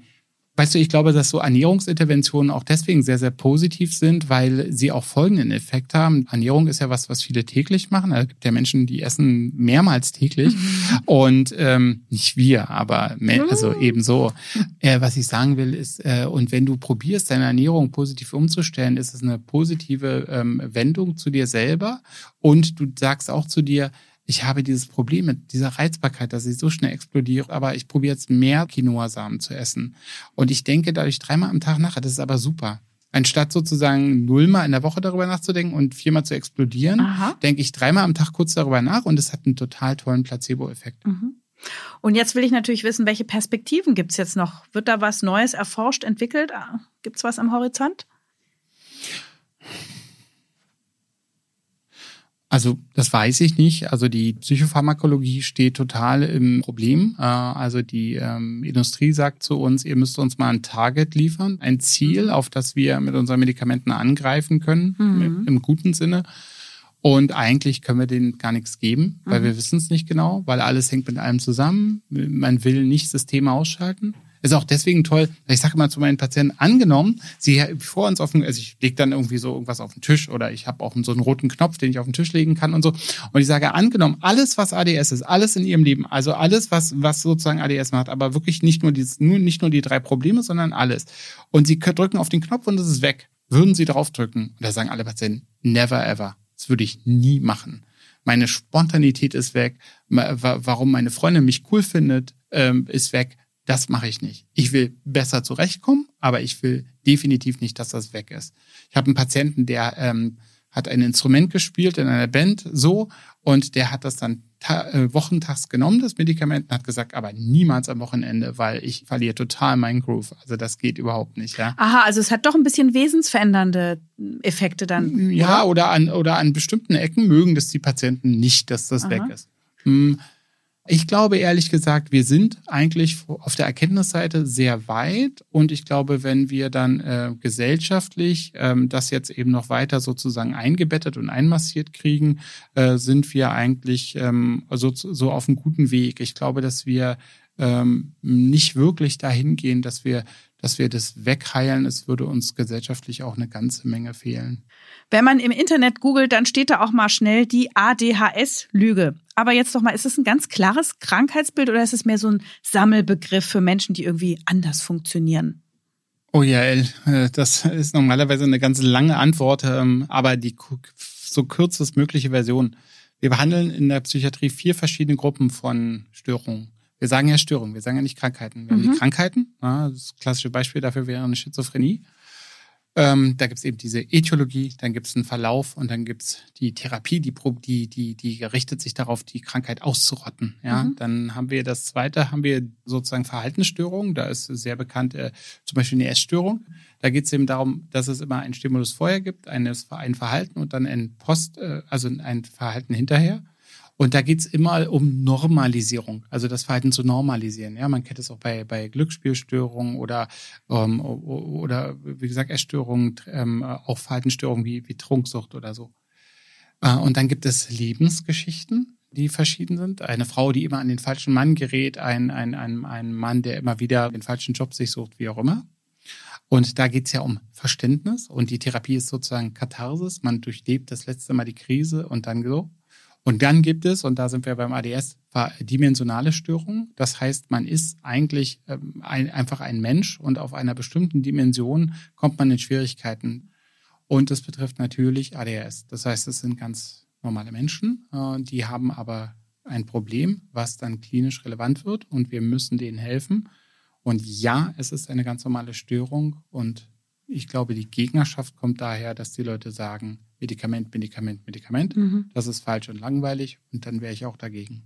Weißt du, ich glaube, dass so Ernährungsinterventionen auch deswegen sehr, sehr positiv sind, weil sie auch folgenden Effekt haben. Ernährung ist ja was, was viele täglich machen. Es gibt ja Menschen, die essen mehrmals täglich. Mhm. Und ähm, nicht wir, aber also ebenso. Äh, was ich sagen will, ist, äh, und wenn du probierst, deine Ernährung positiv umzustellen, ist es eine positive ähm, Wendung zu dir selber. Und du sagst auch zu dir, ich habe dieses Problem mit dieser Reizbarkeit, dass ich so schnell explodiere, aber ich probiere jetzt mehr Quinoa-Samen zu essen. Und ich denke dadurch dreimal am Tag nach, das ist aber super. Anstatt sozusagen nullmal in der Woche darüber nachzudenken und viermal zu explodieren, Aha. denke ich dreimal am Tag kurz darüber nach und es hat einen total tollen Placebo-Effekt. Mhm. Und jetzt will ich natürlich wissen, welche Perspektiven gibt es jetzt noch? Wird da was Neues erforscht, entwickelt? Gibt es was am Horizont? Also das weiß ich nicht. Also die Psychopharmakologie steht total im Problem. Äh, also die ähm, Industrie sagt zu uns, ihr müsst uns mal ein Target liefern, ein Ziel, mhm. auf das wir mit unseren Medikamenten angreifen können, mhm. im, guten Sinne. Und eigentlich können wir denen gar nichts geben, weil mhm. wir wissen es nicht genau, weil alles hängt mit allem zusammen. Man will nicht Systeme ausschalten. Ist auch deswegen toll, ich sage immer zu meinen Patienten, angenommen, sie vor uns dem, also ich lege dann irgendwie so irgendwas auf den Tisch oder ich habe auch so einen roten Knopf, den ich auf den Tisch legen kann und so. Und ich sage, angenommen, alles, was ADS ist, alles in ihrem Leben, also alles, was, was sozusagen ADS macht, aber wirklich nicht nur, dieses, nur, nicht nur die drei Probleme, sondern alles. Und sie drücken auf den Knopf und es ist weg. Würden sie draufdrücken? Und da sagen alle Patienten, never ever. Das würde ich nie machen. Meine Spontanität ist weg. Warum meine Freundin mich cool findet, ähm, ist weg das mache ich nicht. Ich will besser zurechtkommen, aber ich will definitiv nicht, dass das weg ist. Ich habe einen Patienten, der ähm, hat ein Instrument gespielt in einer Band so und der hat das dann äh, wochentags genommen, das Medikament, und hat gesagt, aber niemals am Wochenende, weil ich verliere total meinen Groove. Also das geht überhaupt nicht, ja. Aha, also es hat doch ein bisschen wesensverändernde Effekte dann. Ja, oder, oder an, oder an bestimmten Ecken mögen das die Patienten nicht, dass das Aha. weg ist. Hm. Ich glaube ehrlich gesagt, wir sind eigentlich auf der Erkenntnisseite sehr weit und ich glaube, wenn wir dann äh, gesellschaftlich ähm, das jetzt eben noch weiter sozusagen eingebettet und einmassiert kriegen, äh, sind wir eigentlich ähm, so, so auf einem guten Weg. Ich glaube, dass wir ähm, nicht wirklich dahin gehen, dass wir, dass wir das wegheilen. Es würde uns gesellschaftlich auch eine ganze Menge fehlen. Wenn man im Internet googelt, dann steht da auch mal schnell die ADHS-Lüge. Aber jetzt doch mal, ist es ein ganz klares Krankheitsbild oder ist es mehr so ein Sammelbegriff für Menschen, die irgendwie anders funktionieren? Oh ja, El, äh, das ist normalerweise eine ganz lange Antwort, ähm, aber die so kürzestmögliche Version. Wir behandeln in der Psychiatrie vier verschiedene Gruppen von Störungen. Wir sagen ja Störungen, wir sagen ja nicht Krankheiten. Wir mhm. haben die Krankheiten, ja, das klassische Beispiel dafür wäre eine Schizophrenie. Ähm, da gibt es eben diese Ätiologie, dann gibt es einen Verlauf und dann gibt es die Therapie, die, die, die, die richtet sich darauf, die Krankheit auszurotten. Ja? Mhm. Dann haben wir das zweite, haben wir sozusagen Verhaltensstörungen. Da ist sehr bekannt äh, zum Beispiel eine Essstörung. Da geht es eben darum, dass es immer einen Stimulus vorher gibt, ein Verhalten und dann ein Post, äh, also ein Verhalten hinterher. Und da geht's immer um Normalisierung, also das Verhalten zu normalisieren. Ja, man kennt es auch bei, bei Glücksspielstörungen oder, ähm, oder wie gesagt, Essstörungen, ähm, auch Verhaltensstörungen wie, wie Trunksucht oder so. Äh, und dann gibt es Lebensgeschichten, die verschieden sind. Eine Frau, die immer an den falschen Mann gerät, ein, ein, ein, ein Mann, der immer wieder den falschen Job sich sucht, wie auch immer. Und da geht's ja um Verständnis und die Therapie ist sozusagen Katharsis. Man durchlebt das letzte Mal die Krise und dann so. Und dann gibt es, und da sind wir beim ADS, dimensionale Störungen. Das heißt, man ist eigentlich ähm, ein, einfach ein Mensch und auf einer bestimmten Dimension kommt man in Schwierigkeiten. Und das betrifft natürlich ADS. Das heißt, es sind ganz normale Menschen, äh, die haben aber ein Problem, was dann klinisch relevant wird und wir müssen denen helfen. Und ja, es ist eine ganz normale Störung und ich glaube, die Gegnerschaft kommt daher, dass die Leute sagen, Medikament, Medikament, Medikament. Mhm. Das ist falsch und langweilig und dann wäre ich auch dagegen.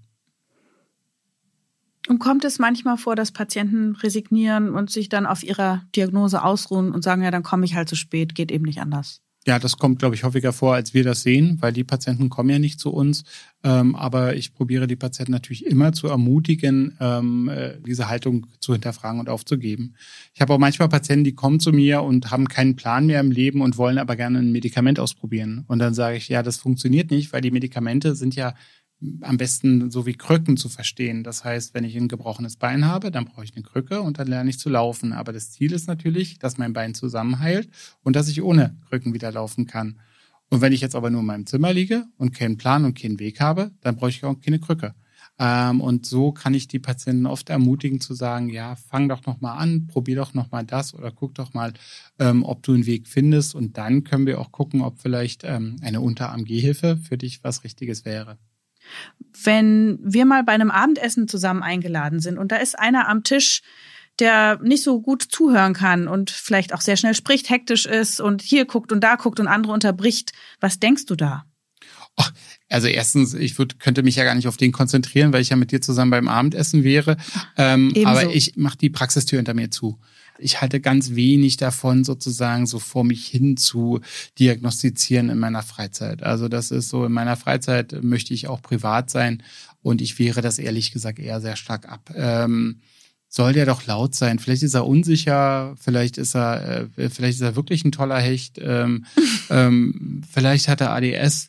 Und kommt es manchmal vor, dass Patienten resignieren und sich dann auf ihrer Diagnose ausruhen und sagen, ja, dann komme ich halt zu spät, geht eben nicht anders? Ja, das kommt, glaube ich, häufiger vor, als wir das sehen, weil die Patienten kommen ja nicht zu uns. Ähm, aber ich probiere die Patienten natürlich immer zu ermutigen, ähm, äh, diese Haltung zu hinterfragen und aufzugeben. Ich habe auch manchmal Patienten, die kommen zu mir und haben keinen Plan mehr im Leben und wollen aber gerne ein Medikament ausprobieren. Und dann sage ich, ja, das funktioniert nicht, weil die Medikamente sind ja am besten so wie Krücken zu verstehen. Das heißt, wenn ich ein gebrochenes Bein habe, dann brauche ich eine Krücke und dann lerne ich zu laufen. Aber das Ziel ist natürlich, dass mein Bein zusammenheilt und dass ich ohne Krücken wieder laufen kann. Und wenn ich jetzt aber nur in meinem Zimmer liege und keinen Plan und keinen Weg habe, dann brauche ich auch keine Krücke. Ähm, und so kann ich die Patienten oft ermutigen zu sagen, ja, fang doch noch mal an, probier doch noch mal das oder guck doch mal, ähm, ob du einen Weg findest. Und dann können wir auch gucken, ob vielleicht ähm, eine Unterarm-Gehhilfe für dich was Richtiges wäre wenn wir mal bei einem Abendessen zusammen eingeladen sind und da ist einer am Tisch, der nicht so gut zuhören kann und vielleicht auch sehr schnell spricht, hektisch ist und hier guckt und da guckt und andere unterbricht. Was denkst du da? Also erstens, ich würd, könnte mich ja gar nicht auf den konzentrieren, weil ich ja mit dir zusammen beim Abendessen wäre. Ähm, aber ich mache die Praxistür hinter mir zu ich halte ganz wenig davon, sozusagen so vor mich hin zu diagnostizieren in meiner Freizeit. Also das ist so, in meiner Freizeit möchte ich auch privat sein und ich wehre das ehrlich gesagt eher sehr stark ab. Ähm, soll der doch laut sein. Vielleicht ist er unsicher, vielleicht ist er, äh, vielleicht ist er wirklich ein toller Hecht, ähm, ähm, vielleicht hat er ADS,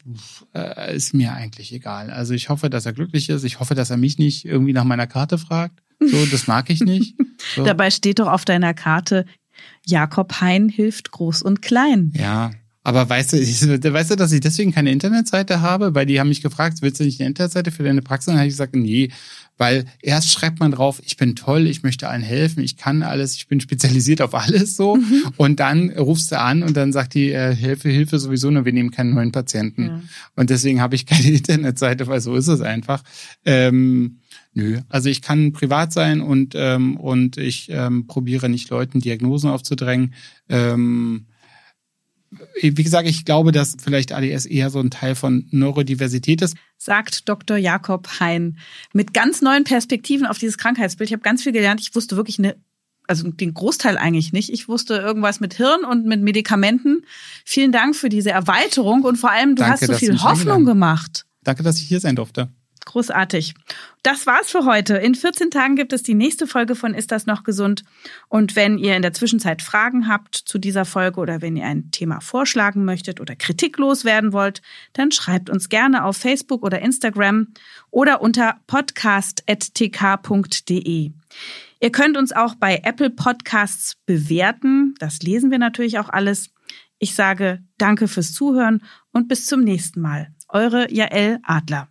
äh, ist mir eigentlich egal. Also ich hoffe, dass er glücklich ist. Ich hoffe, dass er mich nicht irgendwie nach meiner Karte fragt. So, das mag ich nicht. So. Dabei steht doch auf deiner Karte, Jakob Hein hilft groß und klein. Ja, aber weißt du, ich, weißt du, dass ich deswegen keine Internetseite habe? Weil die haben mich gefragt, willst du nicht eine Internetseite für deine Praxis? Und dann habe ich gesagt, nee, weil erst schreibt man drauf, ich bin toll, ich möchte allen helfen, ich kann alles, ich bin spezialisiert auf alles so. Mhm. Und dann rufst du an und dann sagt die äh, Hilfe, Hilfe sowieso nur, wir nehmen keinen neuen Patienten. Ja. Und deswegen habe ich keine Internetseite, weil so ist es einfach. Ähm, Nö, also ich kann privat sein und ähm, und ich ähm, probiere nicht Leuten Diagnosen aufzudrängen. Ähm, wie gesagt, ich glaube, dass vielleicht ADS eher so ein Teil von Neurodiversität ist. Sagt Dr. Jakob Hein mit ganz neuen Perspektiven auf dieses Krankheitsbild. Ich habe ganz viel gelernt. Ich wusste wirklich eine, also den Großteil eigentlich nicht. Ich wusste irgendwas mit Hirn und mit Medikamenten. Vielen Dank für diese Erweiterung und vor allem, du Danke, hast so viel Hoffnung gemacht. Danke, dass ich hier sein durfte. Großartig. Das war's für heute. In 14 Tagen gibt es die nächste Folge von Ist das noch gesund? Und wenn ihr in der Zwischenzeit Fragen habt zu dieser Folge oder wenn ihr ein Thema vorschlagen möchtet oder kritiklos werden wollt, dann schreibt uns gerne auf Facebook oder Instagram oder unter podcast.tk.de. Ihr könnt uns auch bei Apple Podcasts bewerten. Das lesen wir natürlich auch alles. Ich sage danke fürs Zuhören und bis zum nächsten Mal. Eure Jael Adler.